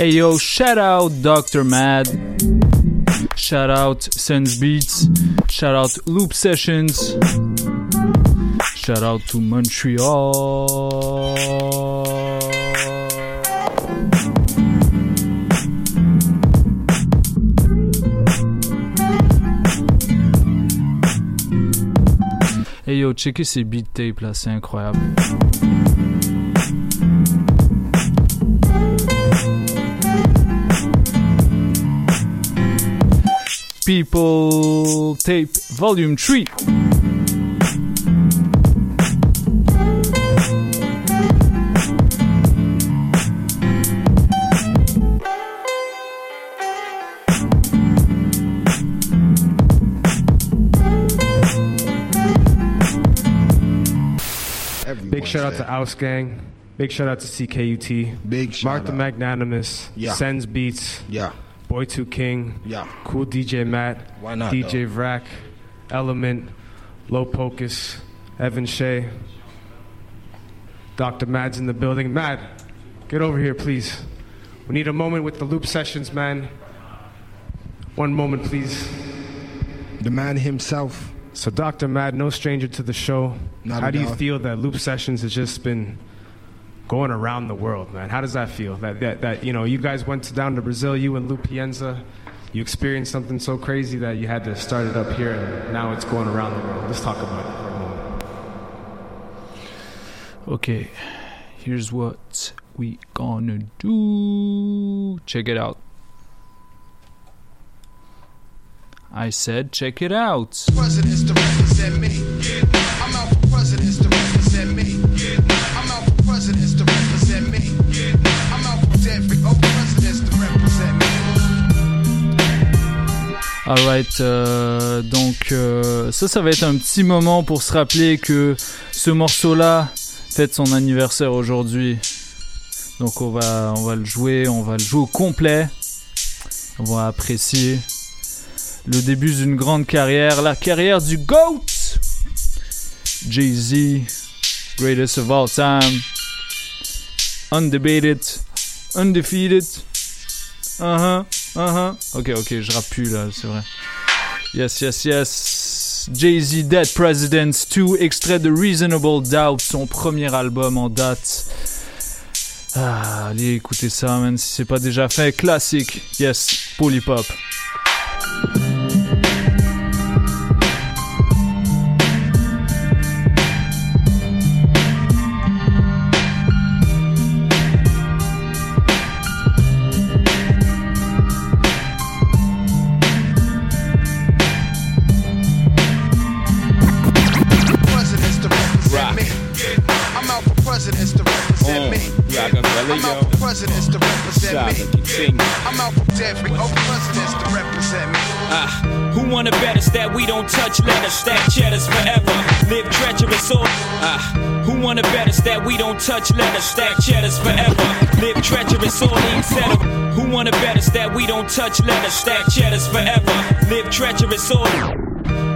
Hey yo, shout out Dr. Mad. Shout out Sense Beats. Shout out Loop Sessions. Shout out to Montreal. Hey yo, checkez ces beat tapes là, c'est incroyable. People Tape Volume 3. Big shout out to Oust Gang. Big shout out to CKUT. Big shout Mark the out. Magnanimous. Yeah. Sends Beats. Yeah. Boy Two King. Yeah. Cool DJ Matt. Why not, DJ Vrac. Element. Low Pocus. Evan Shea. Dr. Mad's in the building. Mad, get over here, please. We need a moment with the loop sessions, man. One moment, please. The man himself. So, Dr. Mad, no stranger to the show. Not How do you feel that loop sessions has just been going around the world, man? How does that feel? That that, that you know, you guys went to, down to Brazil, you and Lupienza. You experienced something so crazy that you had to start it up here, and now it's going around the world. Let's talk about it for a moment. Okay, here's what we gonna do. Check it out. I said, check it out. Alright, euh, donc euh, ça, ça va être un petit moment pour se rappeler que ce morceau-là fête son anniversaire aujourd'hui. Donc on va, on va le jouer, on va le jouer au complet. On va apprécier le début d'une grande carrière, la carrière du GOAT! Jay-Z, greatest of all time, undebated, undefeated. Uh-huh, uh-huh. Ok, ok, je rappe plus là, c'est vrai. Yes, yes, yes. Jay-Z Dead Presidents 2, extrait de Reasonable Doubt, son premier album en date. Ah, allez écouter ça, man, si c'est pas déjà fait. Classique, yes, Polypop. Don't touch letters, stack cheddars forever, live treacherous or leave settle. Who wanna bet us that we don't touch letters, stack cheddars forever, live treacherous or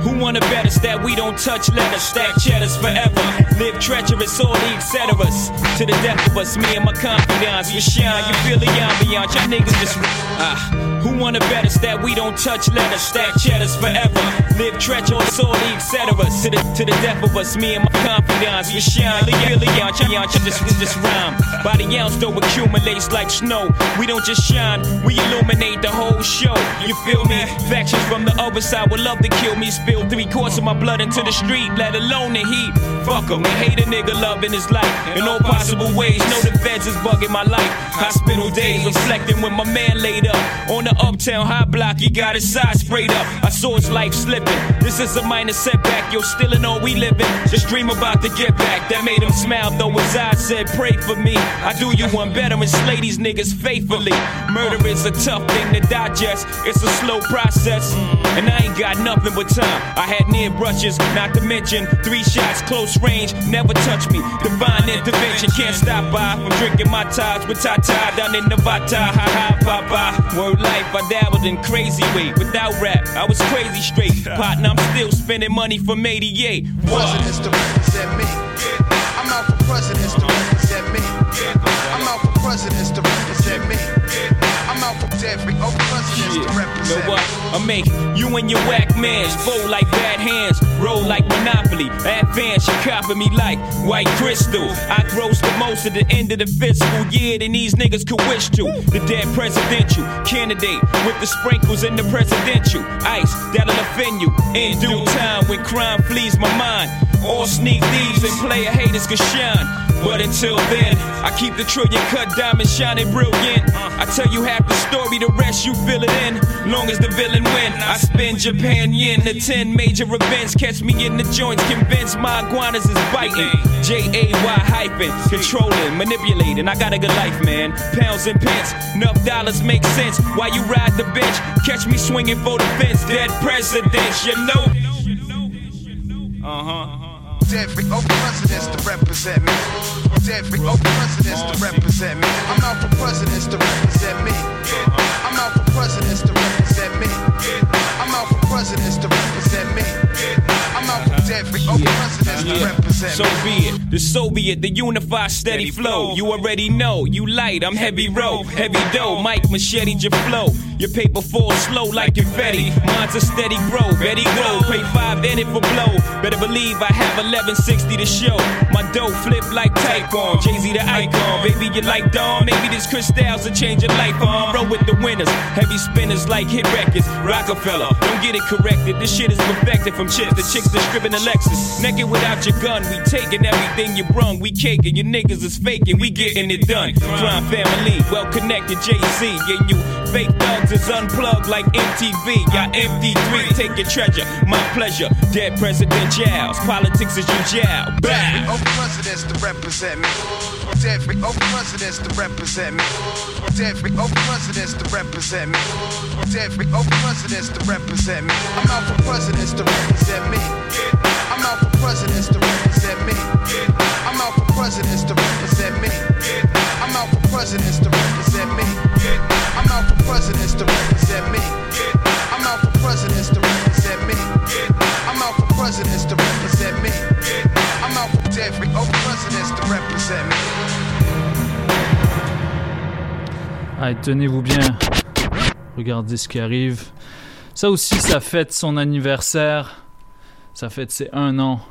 who wanna bet us that we don't touch letters, stack cheddars forever, live treacherous or leave ceteris to the death of us, me and my confidants, we shine, you feel the ambiance, y'all niggas just ah. Who wanna bet us that we don't touch letters, stack cheddars forever, live treacherous or leave ceteris to the to the death of us, me and my confidants, we shine, you feel the ambiance, y'all just just rhyme. By the ounce though accumulates like snow. We don't just shine, we illuminate the whole show. You feel me? Factions from the other side would love to kill me. Spill three quarts of my blood into the street, let alone the heat. Fuck 'em, and hate a nigga loving his life in all possible ways. Know the feds is bugging my life. Hospital days reflecting when my man laid up on the uptown high block. He got his side sprayed up. I saw his life slipping. This is a minor setback. Yo, still in all we living. Just dream about to get back. That made him smile though his eyes said, "Pray for me." I do you one better and slay these niggas faithfully. Murder is a tough thing to digest. It's a slow process, and I ain't got nothing but time. I had near brushes, not to mention three shots close range. Never touch me. Divine intervention can't stop by from drinking my ties with Tata down in Nevada. Ha ha, bye bye. Word life, I dabbled in crazy way without rap. I was crazy straight. Partner, I'm still spending money from 88. Presidents to represent me. I'm out for presidents to represent me. I'm out for presidents to represent me. I'm out for every oh presidents to Know represent me. what? I make you and your whack mans fold like bad hands, roll like Monopoly. Advance, you copy me like white crystal. I gross the most at the end of the fiscal year than these niggas could wish to. The dead presidential candidate with the sprinkles in the presidential ice that'll offend you in due time when crime flees my mind. All sneak thieves and player haters can shine. But until then, I keep the trillion cut diamond shining brilliant. I tell you half the story, the rest you fill it in. Long as the villain win, I spend Japan yen to 10 major events. Catch me in the joints, convinced my iguanas is biting. J A Y hyphen, controlling, manipulating. I got a good life, man. Pounds and pence, enough dollars make sense. Why you ride the bench, catch me swinging for the fence. Dead presidents, you know. Uh huh. Every oh presidents to represent me. Every oh presidents to represent me. I'm out for presidents to represent me. I'm out for presidents to represent me. I'm out for presidents to represent me. Out for Yeah. So be it. The Soviet, the unified steady flow. You already know. You light, I'm heavy row. Heavy dough, Mike machete your flow. Your paper falls slow like confetti. Mine's a steady grow. Betty grow. Pay five in it for blow. Better believe I have 1160 to show. My dough flip like Typhon. Jay Z the icon. Baby, you like Dawn. Maybe this crystals a change your life on. Roll with the winners. Heavy spinners like hit records. Rockefeller. Don't get it corrected. This shit is perfected from chicks to chicks that scribbing the Lexus. Naked without your gun. We taking everything you brung. We caking. Your niggas is faking. We getting it done. Crime family. Well connected. Jay Z. Yeah, you fake thugs is unplugged like MTV. Y'all MD3. Take your treasure. My pleasure. Dead President Giles. Politics is your jail. Dead old presidents to represent me. Dead old presidents to represent me. Dead old presidents to represent me. Dead old presidents to represent me. I'm out for presidents to represent me. I'm out for presidents to represent me. I'm out for presidents to represent me. I'm out for presidents to represent me. I'm out for presidents to represent me. I'm out for Allez, tenez-vous bien. Regardez ce qui arrive. Ça aussi, ça fête son anniversaire. Ça fête ses un an.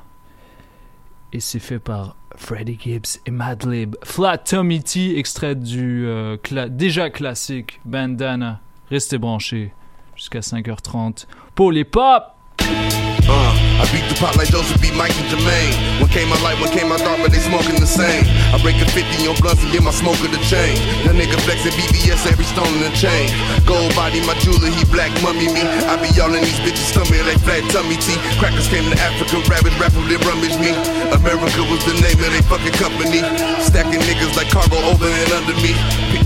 Et c'est fait par Freddie Gibbs et Madlib. Flat Tommy T, extrait du euh, déjà classique Bandana. Restez branchés jusqu'à 5h30 pour les pop. Uh, I beat the pop like Joseph beat Mike and Jermaine. One came my light, one came my dark, but they smoking the same. I break a 50 on blunts and get my smoker the chain. Young nigga flexing BBS, every stone in the chain. Gold body, my jeweler, he black mummy me. I be all in these bitches' stomach like flat tummy tea. Crackers came to Africa, rabbits rapper, they rummage me. America was the name of they fucking company. Stacking niggas like cargo over and under me.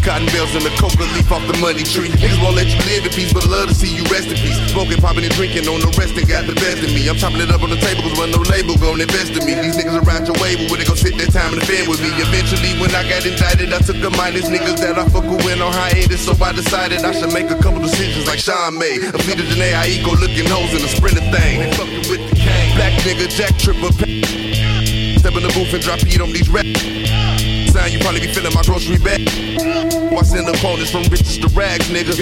Cotton bales and a coca leaf off the money tree. Niggas won't let you live in peace, but love to see you rest in peace. Smoking, popping, and drinking on the rest, they got the best of me. I'm chopping it up on the table, cause no label gon' invest in me. These niggas around your way, but when they gon' sit their time in the bed with me. Eventually, when I got indicted, I took a minus niggas that I fuck with on hiatus. So I decided I should make a couple decisions like Sean made. A Peter Janae, I go looking hoes in a sprinter thing. They fucking with the cane. Black nigga, Jack Tripper. Step in the booth and drop heat on these rap. Sign, you probably be feeling my grocery bag. Watch in opponents from riches to rags, nigga.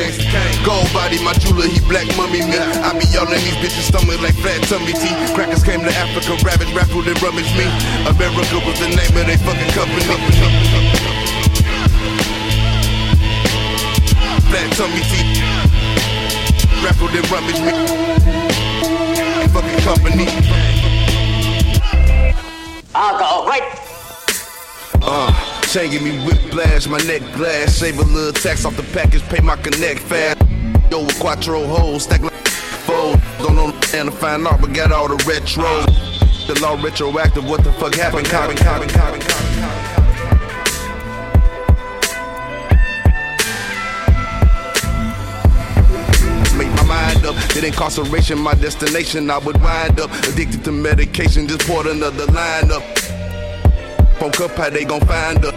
Gold body, my jeweler, he black mummy me. I be all in these bitches' stomach like flat tummy tea. Crackers came to Africa, rabbit raffled and rummaged me. America was the name of they fucking company. Flat tummy tea. Raffled and rummaged me. Fucking company. Alcohol, right? Uh, chain give me whiplash, my neck glass. Save a little tax off the package, pay my connect fast. Yo, with quattro hoes, stack like fold. Don't know and to find out, but got all the retro. The law retroactive, what the fuck happened? Make my mind up. That incarceration, my destination. I would wind up addicted to medication. Just poured another line up. Woke up, how they gon' find us?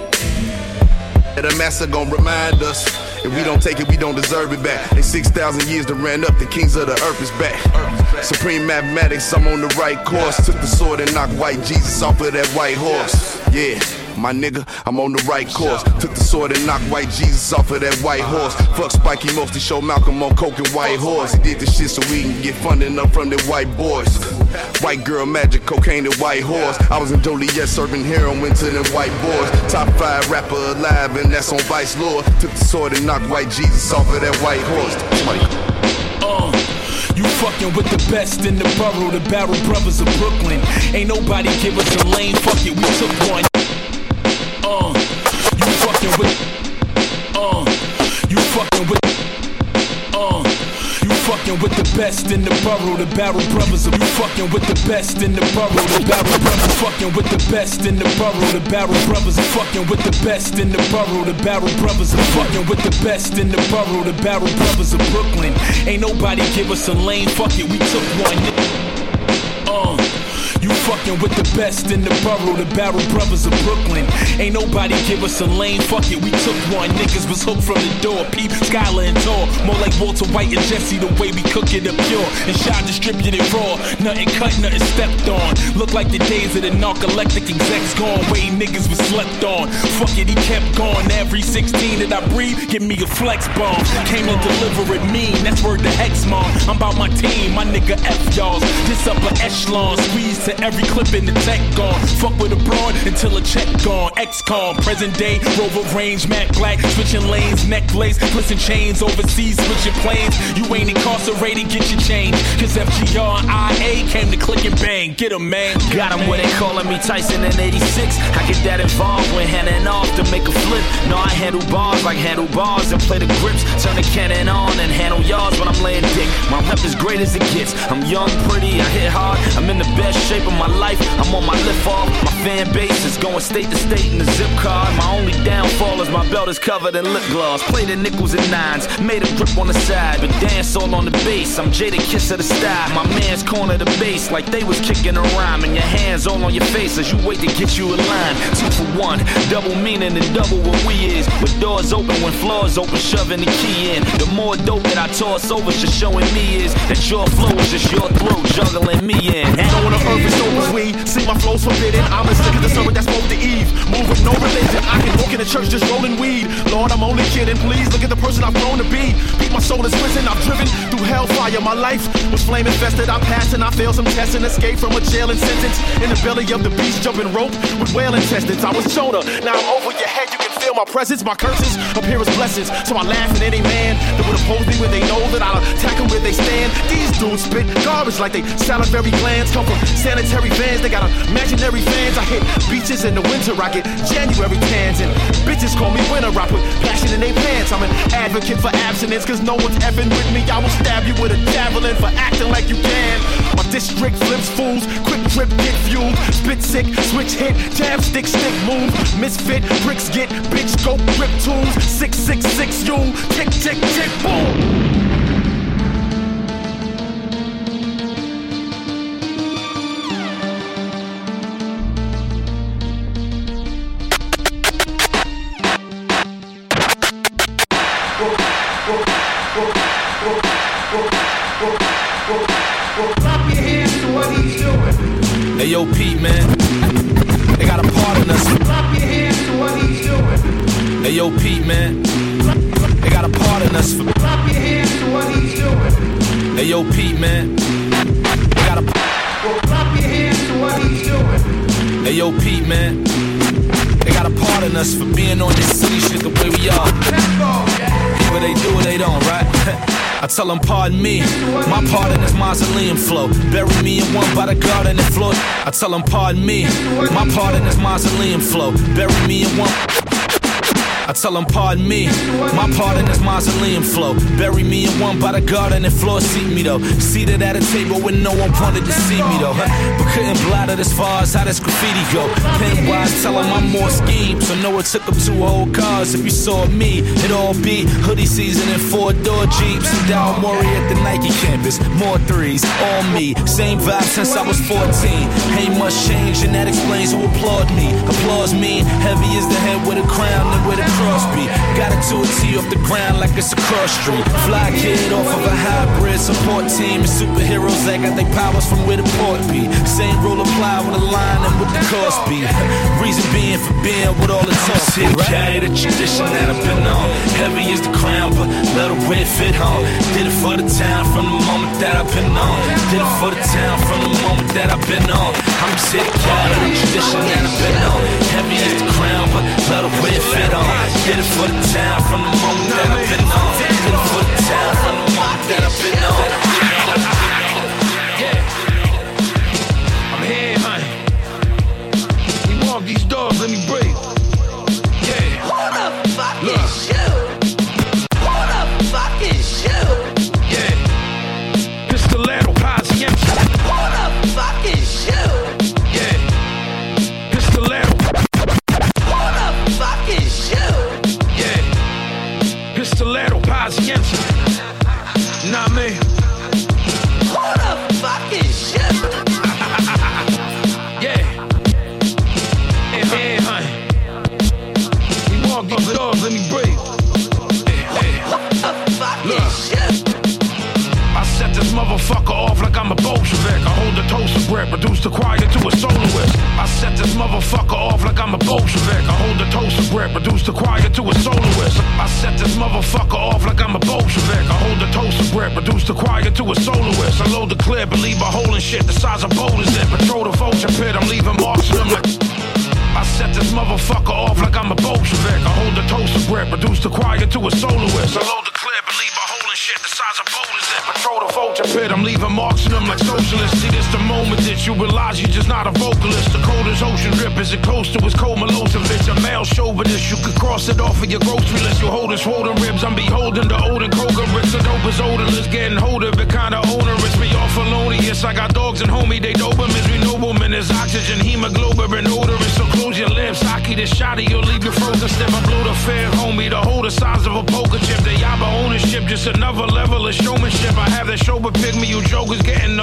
That a master gon' remind us. If we don't take it, we don't deserve it back. In 6,000 years to ran up, the kings of the earth is back. Supreme mathematics, I'm on the right course. Took the sword and knocked white Jesus off of that white horse. Yeah. My nigga, I'm on the right course. Took the sword and knocked white Jesus off of that white horse. Fuck Spike, he mostly showed Malcolm on coke and white horse. He did this shit so we can get funding up from the white boys. White girl magic, cocaine and white horse. I was in Joliet serving heroin to them white boys. Top five rapper alive, and that's on Vice Lord. Took the sword and knocked white Jesus off of that white horse. Uh, you fucking with the best in the borough, the Barrel Brothers of Brooklyn. Ain't nobody give us a lane, fuck it, we took one. Uh, you fucking with, uh, you fucking with, uh, you fucking with the best in the borough, the Barrel Brothers. Of, you fucking with the best in the borough, the Barrel Brothers, fucking with the best in the borough, the Barrel Brothers, fucking with the best in the borough, the Barrel Brothers, fucking with the best in the borough, the Barrel Brothers of Brooklyn. Ain't nobody give us a lane, fuck it, we took one. Uh, You fucking with the best in the borough, the Barrel Brothers of Brooklyn. Ain't nobody give us a lane, fuck it, we took one. Niggas was hooked from the door, peep, Skylar and Tor. More like Walter White and Jesse, the way we cook it up pure. And shot distributed raw, nothing cut, nothing stepped on. Look like the days of the narcoleptic execs gone, way niggas was slept on. Fuck it, he kept going. Every 16 that I breathe, give me a flex bomb. Came to deliver it mean, that's word the hex mom. I'm about my team, my nigga F y'all. This upper echelon, squeeze to every clip in the tech gone. Fuck with a broad until a check gone. XCOM, present day, Rover range, Mac Black, switching lanes, necklace, glisten chains, overseas, switching planes. You ain't incarcerated, get your change. Cause FGR and IA came to click and bang. Get 'em, man. Got him where they calling me Tyson in 86. I get that involved when handing off to make a flip. No, I handle bars like handle bars and play the grips. Turn the cannon on and handle yards when I'm laying dick. My rep is great as it gets. I'm young, pretty, I hit hard. I'm in the best shape of my life. I'm on my lift off. My fan base is going state to state in the zip card. My only downfall is my belt is covered in lip gloss. Play the nickels and nines. Made a grip on the side, but dance all on the bass. I'm Jadakiss of the style. My man's corner the bass like they was kicking a rhyme. And your hands all on your face as you wait to get you a line. Two for one, double meaning and double what we is. With doors open when floors open, shoving the key in. The more dope that I toss over, just showing me is that your flow is just your throat juggling me in. One on earth as we. See my flow's forbidden. I'm as sick as the serpent that spoke to Eve. Move with no religion. I can walk in the church just rolling weed. Lord, I'm only kidding. Please look at the person I've grown to be. Beat my soul is risen. I've driven through hellfire. My life was flame infested. I passed and I failed some tests and escaped from a jail and sentence. In the belly of the beast, jumping rope with whale intestines. I was Jonah. Now I'm over your head. You can feel my presence. My curses appear as blessings. So I laugh at any man that would oppose me when they know that I'll attack them where they stand. These dudes spit garbage like they salivary glands. Come from sanitary vans. They got imaginary fans. I hit beaches in the winter. I get January tans and bitches call me winter. I put passion in their pants. I'm an advocate for abstinence cause no one's effing with me. I will stab you with a javelin for acting like you can. My district flips fools. Quick trip, get fueled. Spit sick, switch hit, jab stick, stick move. Misfit, bricks get, bitch go grip tools. 666 you, tick, tick, tick, boom. Clap your hands to what he's doing. Hey yo, Pete, man. Yo, Pete, man. They got a part in us. Clap your hands to what he's doing. Hey yo, Pete, man. They got a Clap your hands to what he's doing. Hey yo, Pete, man. They got a part in us for being on this city shit the way we are. What they do or they don't, right? I tell them, pardon me. My part in this mausoleum flow. Bury me in one by the garden and floor. I tell them, pardon me. My part in this mausoleum flow. Bury me in one. Tell them, pardon me. My part in this mausoleum flow. Bury me in one by the garden and floor seat me though. Seated at a table when no one wanted to see me though. Huh? But couldn't blot it as far as how this graffiti go. Pen wise, tell them I'm more scheme. So no it took them two whole cars. If you saw me, it'd all be hoodie season and four door jeeps. And down Maury at the Nike campus. More threes, all me. Same vibe since I was 14. Ain't much change, and that explains who applaud me. Applause me, heavy as the head with a crown and with a cross be. Got it to a T off the ground like it's a cross street. Fly kid off of a hybrid support team. And superheroes that got their powers from where the port be. Same rule apply with a line and with the cost be. Reason being for being with all the talk be. Carry the tradition that I've been on. Heavy is the crown, but let a red fit on. Did it for the town from the moment that I've been on. Did it for the town from the moment that I've been on. I'm here to carry the tradition that I've been on. Heavy is the crown, but a red fit on. Did it for the town from the moment that I've been on. Did it for the town from the moment that I've been on. I'm here, honey. You walk these doors, let me breathe. Fair, homie, the whole the size of a poker chip. The Yaba ownership, just another level of showmanship. I have that show, but pick me, you jokers getting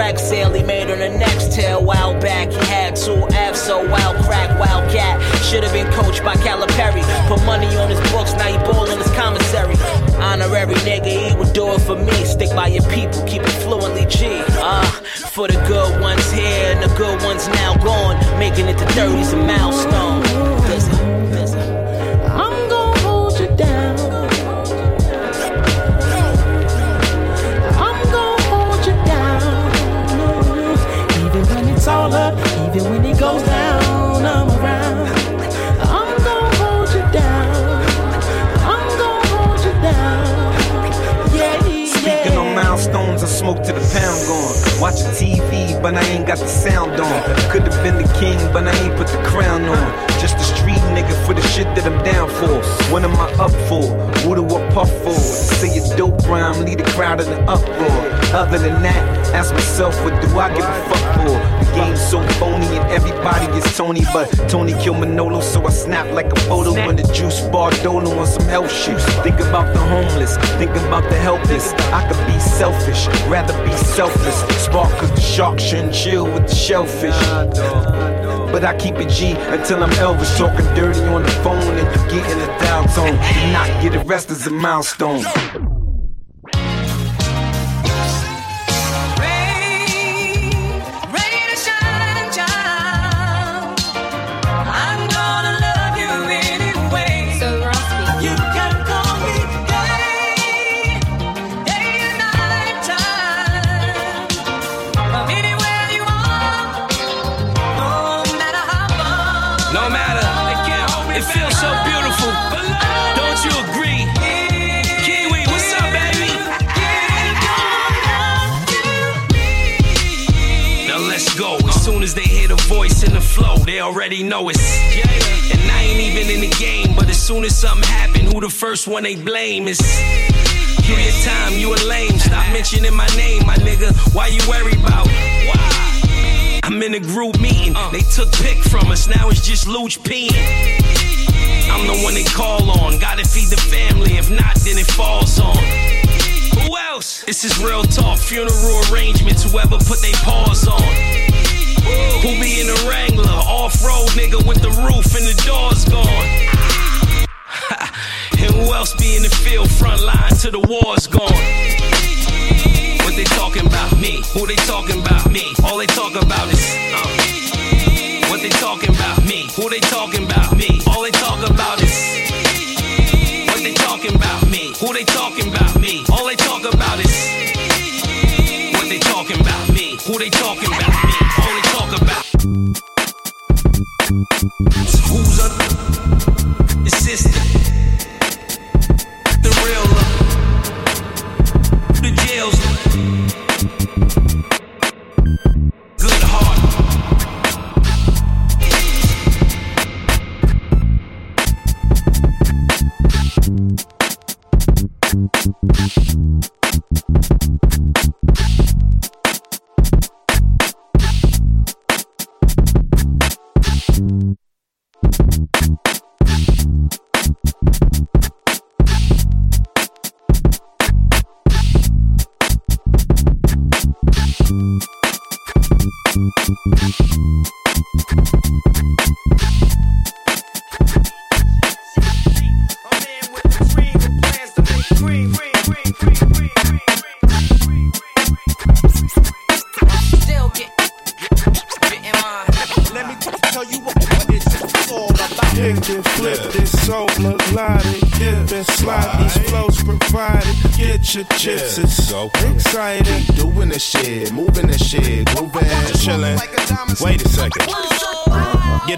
direct sale. He made on the next tail. While back, he had two F's, so wild crack, wild cat. Should have been coached by Calipari. Put money on his books, now he ballin' his commissary. Honorary nigga, he would do it for me. Stick by your people, keep it fluently G. Ah, for the good ones here and the good ones now gone. Making it to 30's a milestone. To the pound gone. Watching TV, but I ain't got the sound on. Could have been the king, but I ain't put the crown on. Just a street nigga for the shit that I'm down for. What am I up for? What do I puff for? Say a dope rhyme, lead the crowd in an uproar. Other than that, ask myself, what do I give a fuck for? The game's so phony and everybody is Tony, but Tony killed Manolo, so I snap like a photo when the juice bar dolo on some health shoes. Think about the homeless, think about the helpless. I could be selfish, rather be selfless. Spark cause the shark shouldn't chill with the shellfish. But I keep it G until I'm Elvis talking dirty on the phone and you get in a dial tone. Do not get arrested as a milestone. They already know it's. And I ain't even in the game, but as soon as something happen, who the first one they blame is. Give your time, you a lame. Stop mentioning my name, my nigga. Why you worry about? Why? I'm in a group meeting. Uh. They took pick from us, now it's just Luch peeing. I'm the one they call on. Gotta feed the family, if not, then it falls on. Who else? This is real talk. Funeral arrangements, whoever put their paws on. Who be in the Wrangler? Off road nigga with the roof and the doors gone. and who else be in the field front line till the war's gone? What they talking about? Me. Who they talking about? Me. All they talk about is. Uh. What they talking about? Me. Who they talking about? Me. All they talk about is. What they talking about? Me. Who they talking about? Me. All they talk about is. What they talking about? Me. Who they talking Peace.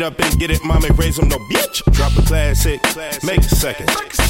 Up and get it, mommy, raise them no bitch. Drop a classic, make a second.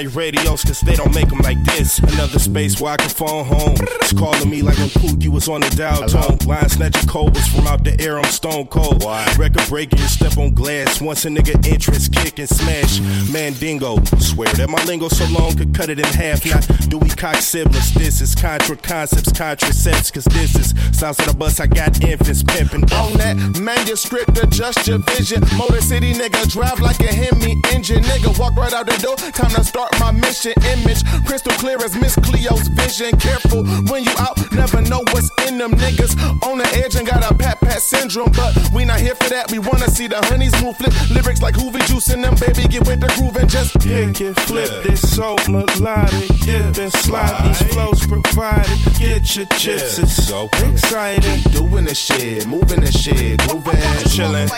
Turn radios, cause they don't make them like this. Another space where I can phone home. It's calling me like when Pookie was on the dial tone. Line snatching cobras from out the air, I'm stone cold. Why? Record breaking, step on glass. Once a nigga entrance, kick and smash. Mandingo, swear that my lingo so long could cut it in half. Not Dewey Cox siblings. This is contra concepts, contracepts, cause this is sounds of the bus. I got infants pimping. On that manuscript, adjust your vision. Motor City nigga, drive like a Hemi engine. Nigga, walk right out the door. Time to start my mission. Image crystal clear as Miss Cleo's vision. Careful when you out, never know what's in them niggas. On the edge and got a pat pat syndrome. But we not here for that. We wanna see the honeys move, flip lyrics like Hoovy juice in them. Baby, get with the groove and just Kick it, flip this so melodic. Dip and slide these flows provided. Get your chips, it's so exciting. Doing the shit, moving the shit, grooving, chillin'.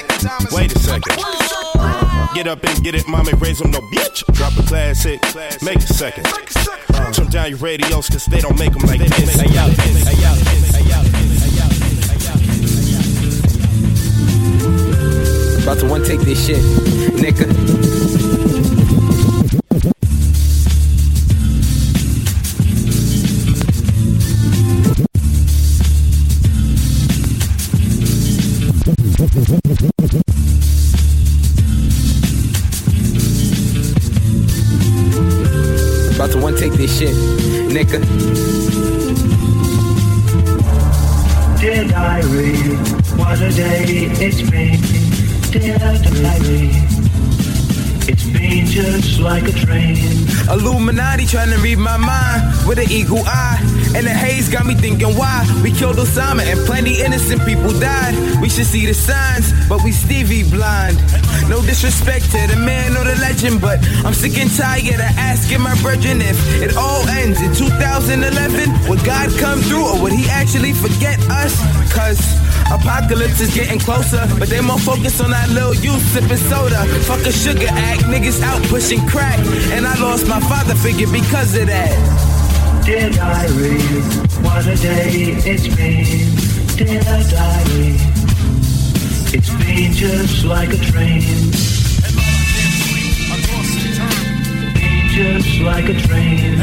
Wait a second. Get up and get it, mommy, raise them no bitch. Drop a make a second. Turn down your radios, cause they don't make them like this. Hey, yo, hey, yo, hey, yo, About to one take this shit, nigga. With an eagle eye. And the haze got me thinking why we killed Osama and plenty innocent people died. We should see the signs, but we Stevie blind. No disrespect to the man or the legend, but I'm sick and tired of asking my brethren if it all ends in 2011. Would God come through or would he actually forget us? Cause apocalypse is getting closer, but they more focused on that little youth sipping soda. Fuck a sugar act, niggas out pushing crack. And I lost my father figure because of that. Dear diary, what a day it's been. Dear diary, it's been just like a train. Just like a train.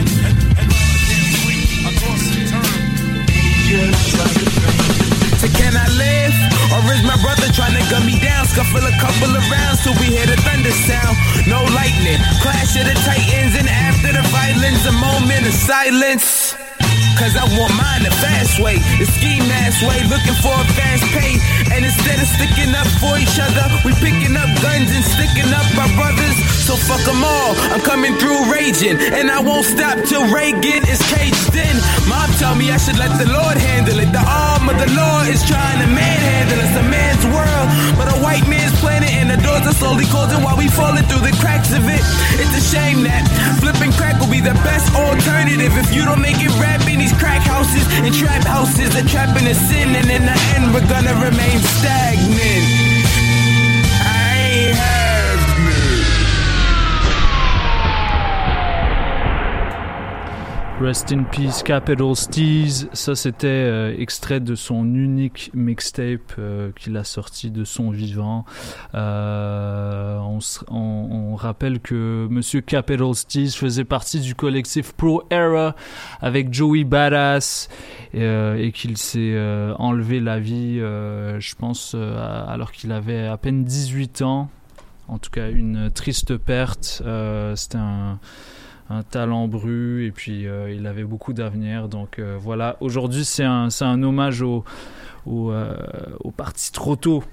Been just like a train. So can I live? Or is my brother trying to gun me down? Scuffle a couple of rounds till we hear the thunder sound. No lightning, clash of the titans, and after the violence, a moment of silence. Cause I want mine the fast way. The ski mask way, looking for a fast pay. And instead of sticking up for each other, we picking up guns and sticking up our brothers. So fuck them all, I'm coming through raging. And I won't stop till Reagan is caged in. Mom told me I should let the Lord handle it. The arm of the Lord is trying to manhandle us. A man's world, but a white man's planet. And the doors are slowly closing while we falling through the cracks of it. It's a shame that flipping crack will be the best alternative. If you don't make it rap in these crack houses and trap houses, a trapping a sin. And in the end, we're gonna remain stagnant. Rest in Peace, Capital Steez. Ça, c'était euh, extrait de son unique mixtape euh, qu'il a sorti de son vivant. Euh, on, rappelle que Monsieur Capital Steez faisait partie du collectif Pro Era avec Joey Badass et, et qu'il s'est enlevé la vie, je pense, alors qu'il avait à peine 18 ans. En tout cas, une triste perte. C'était un un talent bru et puis euh, il avait beaucoup d'avenir. Donc euh, voilà, aujourd'hui c'est un, un hommage au, au, euh, parti trop tôt.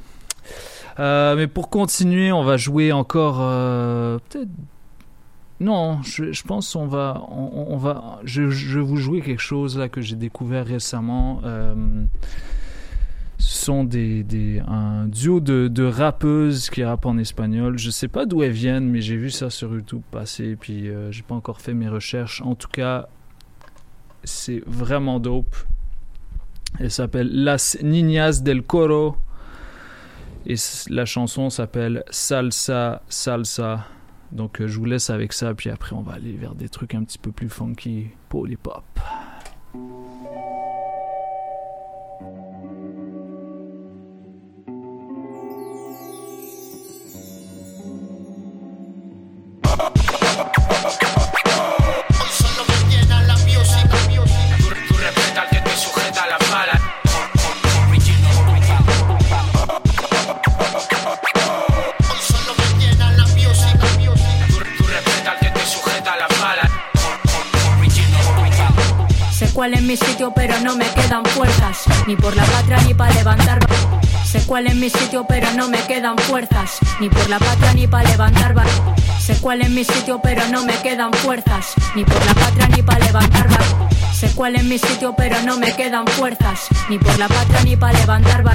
Mais pour continuer, on va jouer encore peut-être. Non, je, pense on va, on, on va, je, je vais vous jouer quelque chose là que j'ai découvert récemment. Ce sont des, un duo de, de rappeuses qui rappent en espagnol. Je sais pas d'où elles viennent, mais j'ai vu ça sur YouTube passer, puis euh, j'ai pas encore fait mes recherches. En tout cas, c'est vraiment dope. Elle s'appelle Las Niñas del Coro. Et la chanson s'appelle Salsa Salsa. Donc euh, je vous laisse avec ça, puis après on va aller vers des trucs un petit peu plus funky, polypop. Solo cuál es mi sitio, pero no me quedan fuerzas, ni por la patria ni para levantar. Sé cuál es mi sitio, pero no me quedan fuerzas, ni por la patria ni para levantar. Sé cuál es mi sitio, pero no me quedan fuerzas, ni por la patria ni para levantar. ba- Sé cuál es mi sitio, pero no me quedan fuerzas, ni por la patria ni para levantar. ba-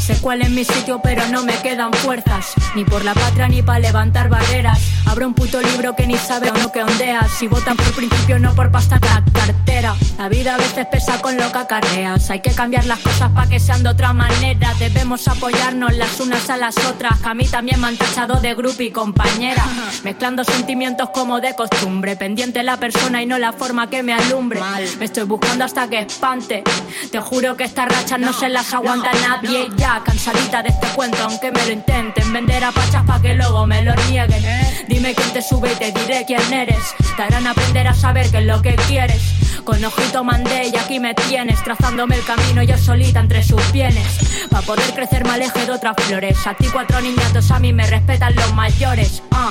Sé cuál es mi sitio, pero no me quedan fuerzas, ni por la patria ni para levantar barreras. Abro un puto libro que ni sabe o no que ondeas. Si votan por principio, no por pasta la cartera. La vida a veces pesa con lo que acarreas. Hay que cambiar las cosas para que sean de otra manera. Debemos apoyarnos las unas a las otras. Que a mí también me han tachado de grupo y compañera. Mezclando sentimientos como de costumbre. Pendiente la persona y no la forma que me alumbre. Me estoy buscando hasta que espante. Te juro que estas rachas no se las aguanta nadie. Ya cansadita de este cuento, aunque me lo intenten. Vender a pachas para que luego me lo nieguen. Dime quién te sube y te diré quién eres. Te harán aprender a saber qué es lo que quieres. Con ojito mandé y aquí me tienes, trazándome el camino yo solita entre sus pienes. Pa' poder crecer me aleje de otras flores. A ti cuatro niñatos, a mí me respetan los mayores. Ah,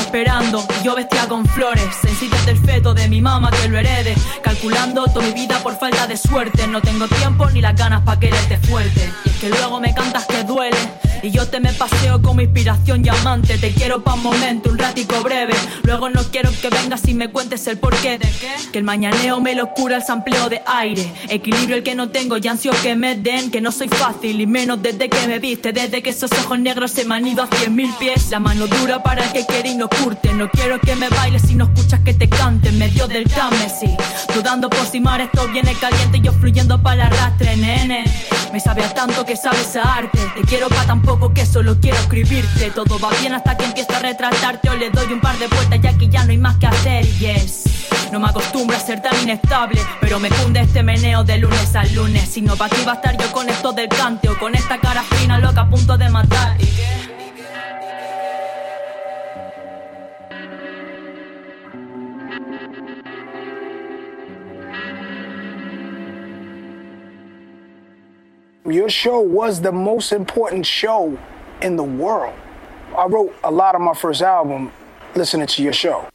esperando yo vestía con flores. Sencillas del feto de mi mamá que lo herede. Calculando toda mi vida por falta de suerte. No tengo tiempo ni las ganas para quererte fuerte. Y es que luego me cantas que duele. Y yo te me paseo como inspiración y amante. Te quiero pa' un momento, un ratico breve. Luego no quiero que vengas y me cuentes el porqué de qué. Que el mañaneo me lo cura el sampleo de aire. Equilibrio el que no tengo y ansio que me den. Que no soy fácil y menos desde que me viste. Desde que esos ojos negros se me han ido a cien mil pies. La mano dura para el que quiere y no No quiero que me bailes si no escuchas que te cante. En medio del Támesis. Dudando por si mar esto viene caliente. y Yo fluyendo para el arrastre, nene. Me sabe a tanto que sabes a arte. Te quiero pa' tan poco que solo quiero escribirte. Todo va bien hasta que empiezo a retratarte o le doy un par de vueltas ya que ya no hay más que hacer. Yes. No me acostumbro a ser tan inestable, pero me cunde este meneo de lunes al lunes. Si no, pa' qué iba a estar yo con esto del cante o con esta cara fina loca a punto de matar. Your show was the most important show in the world. I wrote a lot of my first album listening to your show.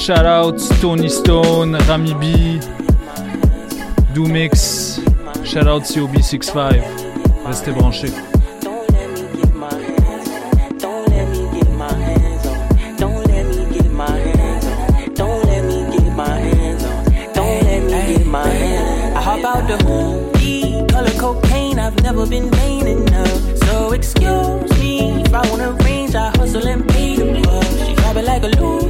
Shout out Stony Stone, Rami B, Doomix. Shout out COB65. Restez branchés. I've never been vain. So excuse me if I wanna range, I hustle and pay. She it like a loop.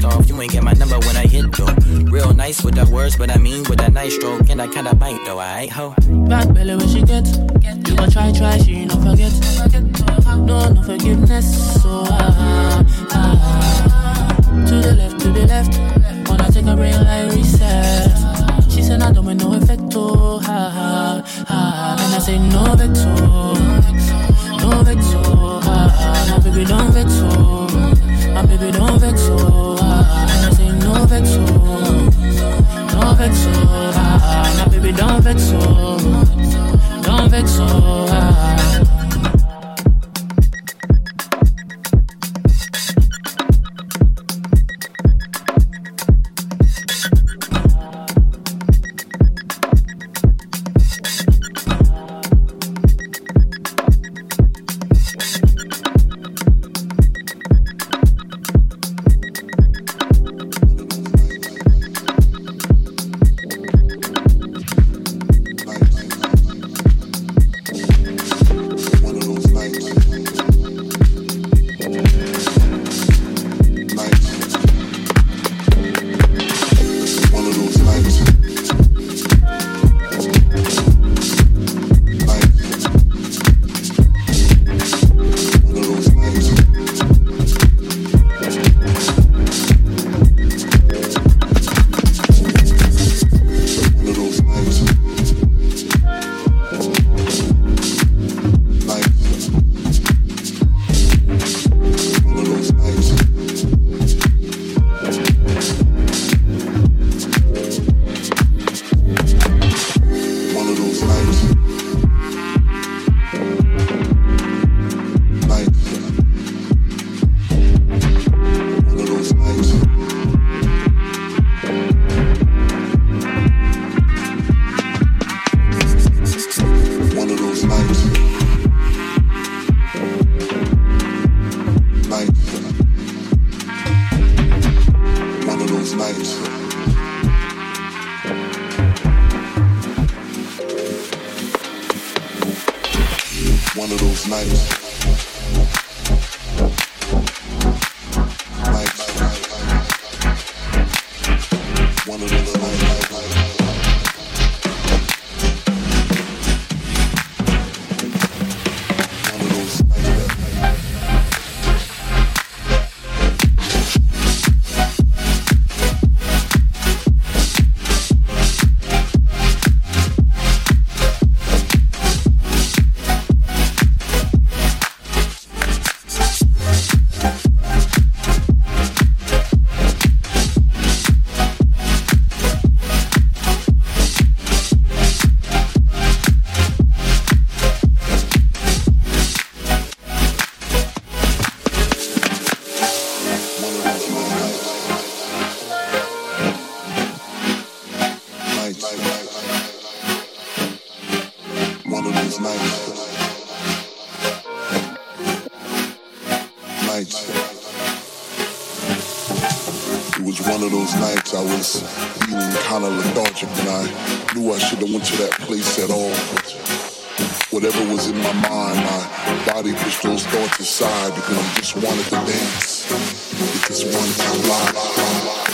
pissed off. You ain't get my number when I hit though. Real nice with the words, but I mean with that nice stroke. And I kinda bite though, I ain't ho. Bad belly when she gets. You gon' try, try, she ain't no forget. No, no forgiveness. So ah, ah, ah. To the left, to the left. Wanna take a break like reset. She said I don't want no effecto. Oh, ha ha ha. And I say no vexo. Oh, no vexo. Oh, ha ha. My baby don't vexo. My baby don't vexo vex, oh. Don't vex, so. Ah, ah now, baby, don't vex, so. Don't vex, so. Fly.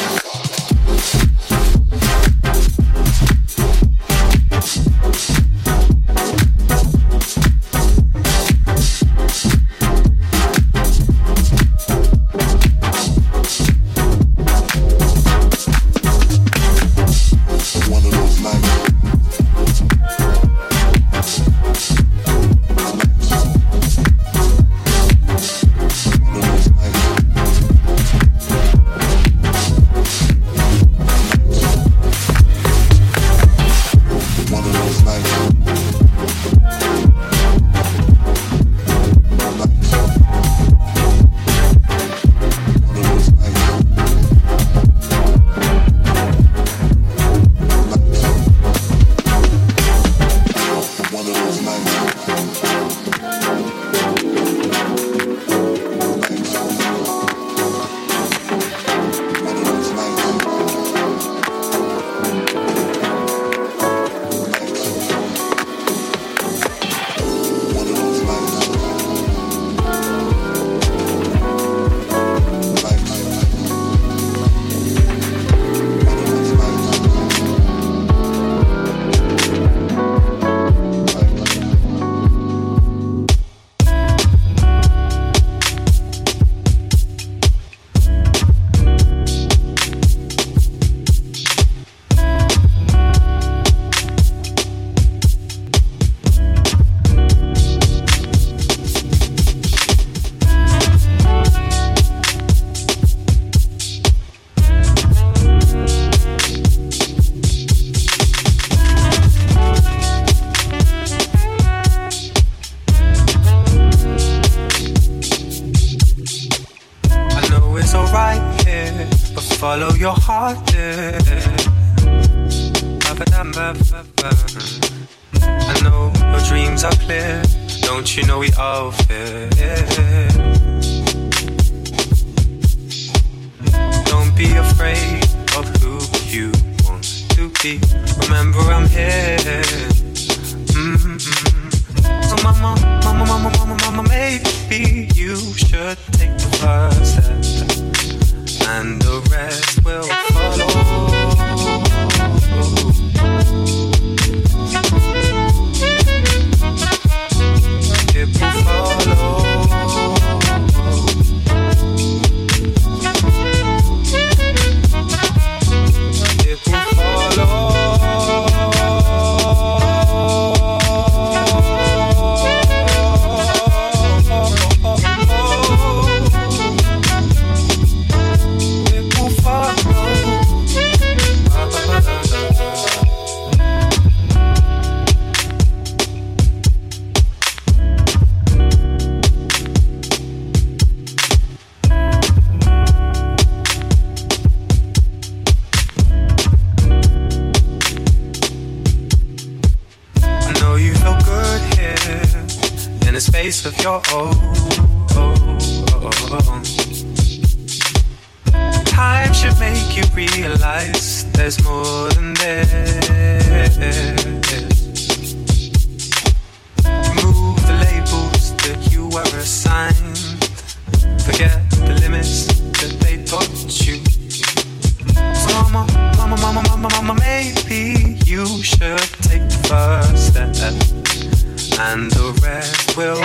And the rest will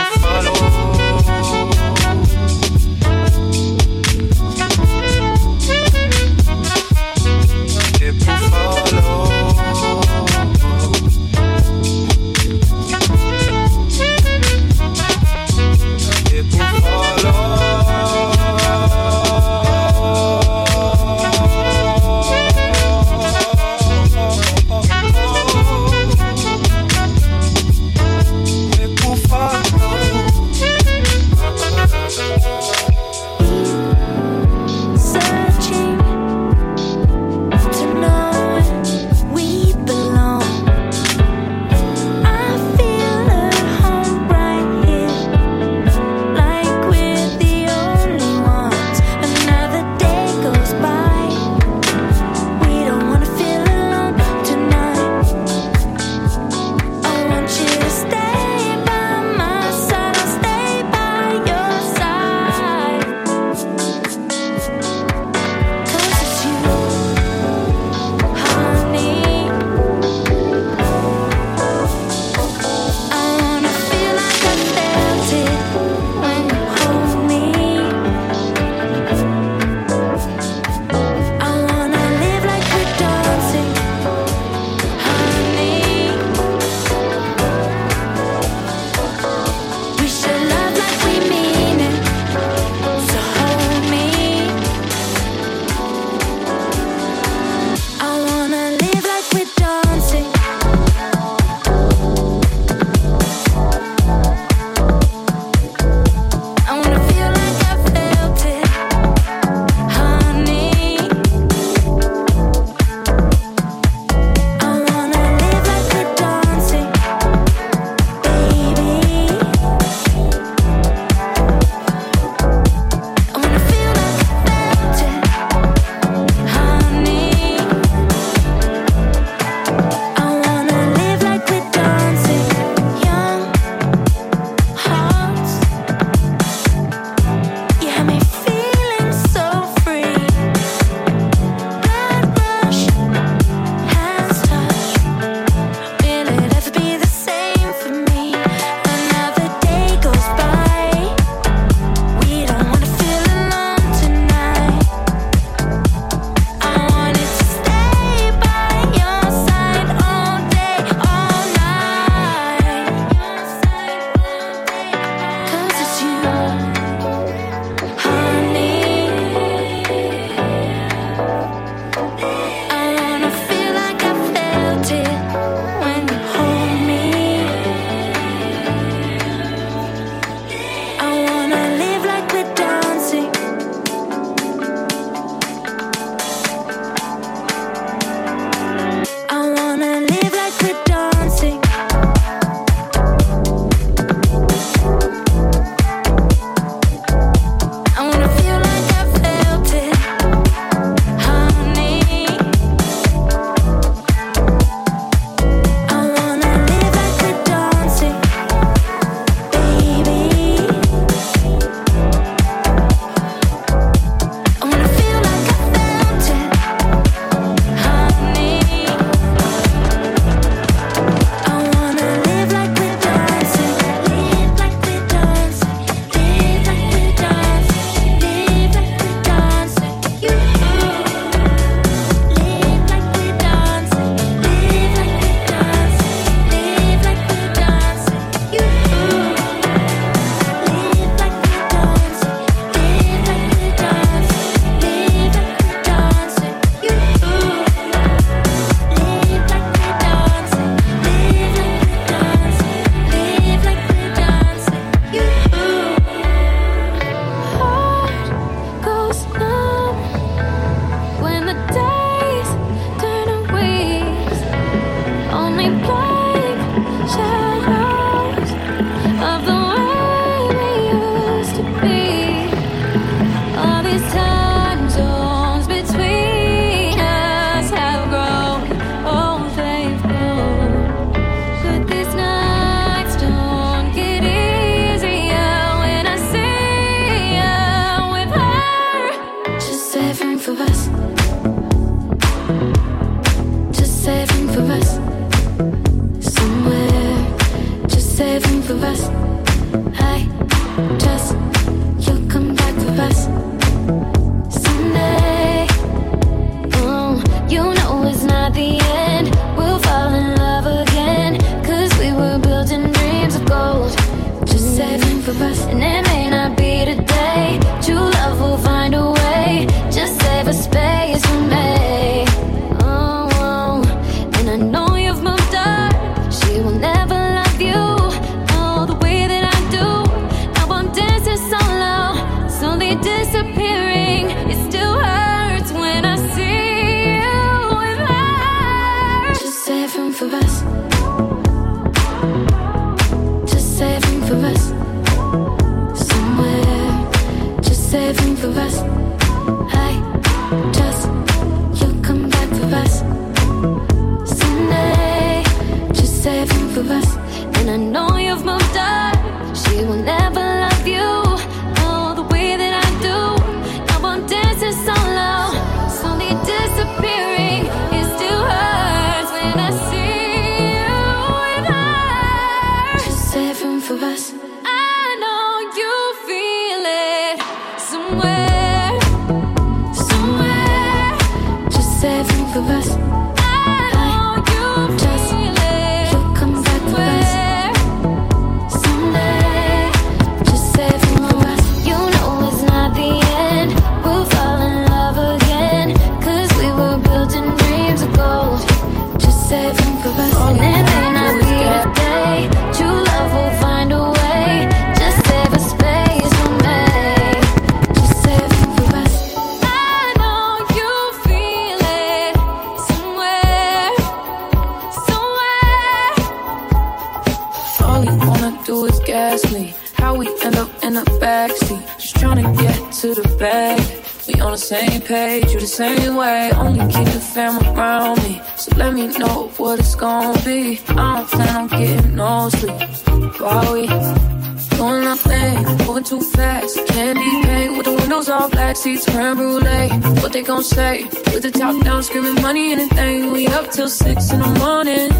With the top down, screaming money, anything. We up till six in the morning.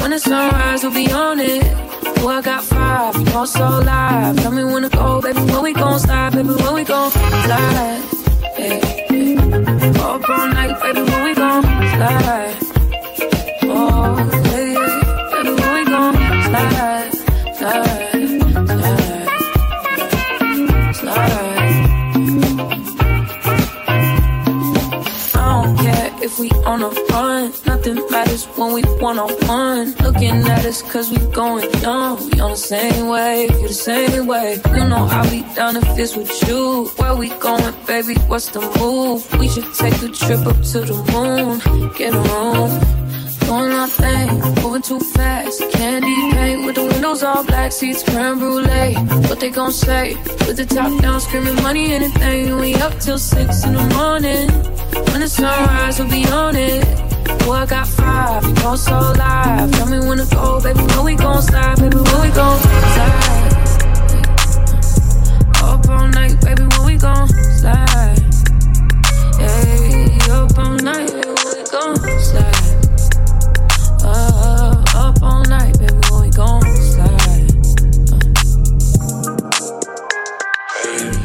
When the sunrise, we'll be on it. Oh, I got five, you all so live. Tell me when to go, baby. When we gon' slide, baby. When we gon' slide. Hey, hey. Up all night, baby. When we gon' slide. Oh, hey. baby. When we gon' slide, slide, if we on a run. Nothing matters when we one on one. Looking at us cause we going dumb. We on the same wave, you the same way. You know I'll be down if it's with you. Where we going, baby? What's the move? We should take a trip up to the moon. Get a room. Doing nothing, moving too fast. Candy paint with the windows all black, seats creme brulee. What they gon' say? With the top down, screaming money, anything. We up till six in the morning. When the sunrise, we'll be on it. Boy, I got five, you all so live. Tell me when to go, baby. When we gon' slide, baby. When we gon' slide. Up all night, baby. When we gon' slide. Yeah, up all night, baby. When we gon' slide. Uh, up all night, baby, when we gon' slide. Uh.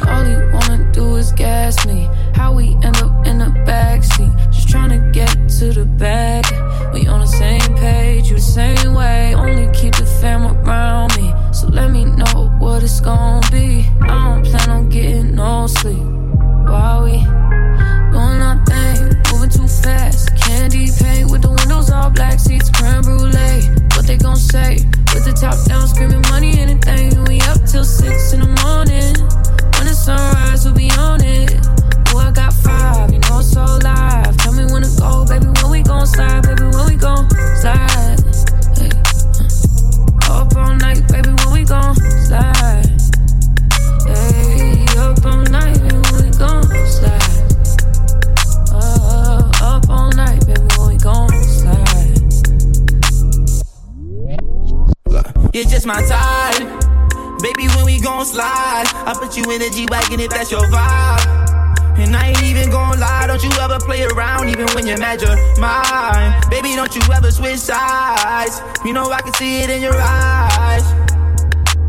All you wanna do is gas me. How we end up get to the bag. We on the same page, you the same way. Only keep the fam around me. So let me know what it's gonna be. I don't plan on getting no sleep. While we doing nothing, moving too fast. Candy paint with the windows all black, seats creme brulee. What they gon' say? With the top down, screaming money, anything. We up till six in the morning. When the sunrise, we'll be on it. Oh, I got five, you know, so live. To go, baby. When we gon' slide, baby. When we gon' slide. Hey. Up all night, baby. When we gon' slide. Hey, up all night, baby. When we gon' slide. Uh, up all night, baby, when we gon' slide. You're just my type. Baby, when we gon' slide, I put you in a G-Wagon if that's your vibe. And I ain't even gonna lie, don't you ever play around, even when you're mad, you're mine. Baby, don't you ever switch sides. You know I can see it in your eyes.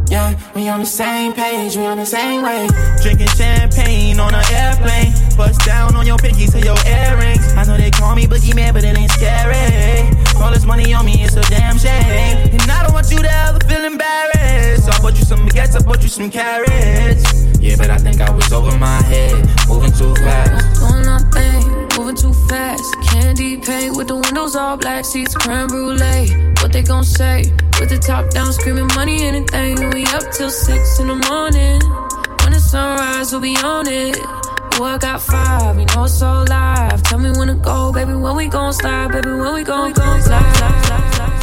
Yeah, we on the same page, we on the same way. Drinking champagne on an airplane. Bust down on your pinkies to your earrings. I know they call me boogeyman, but it ain't scary. All this money on me, it's a damn shame. And I don't want you to ever feel embarrassed. So I bought you some baguettes, I bought you some carats. Yeah, but I think I was over my head, moving too fast. Doing nothing, moving too fast. Candy paint with the windows all black, seats creme brulee. What they gon' say? With the top down, screaming money, anything. We up till six in the morning. When the sunrise, we'll be on it. I got five, you know it's so live. Tell me when to go, baby. When we gon' slide, baby. When we gon' gon' slide.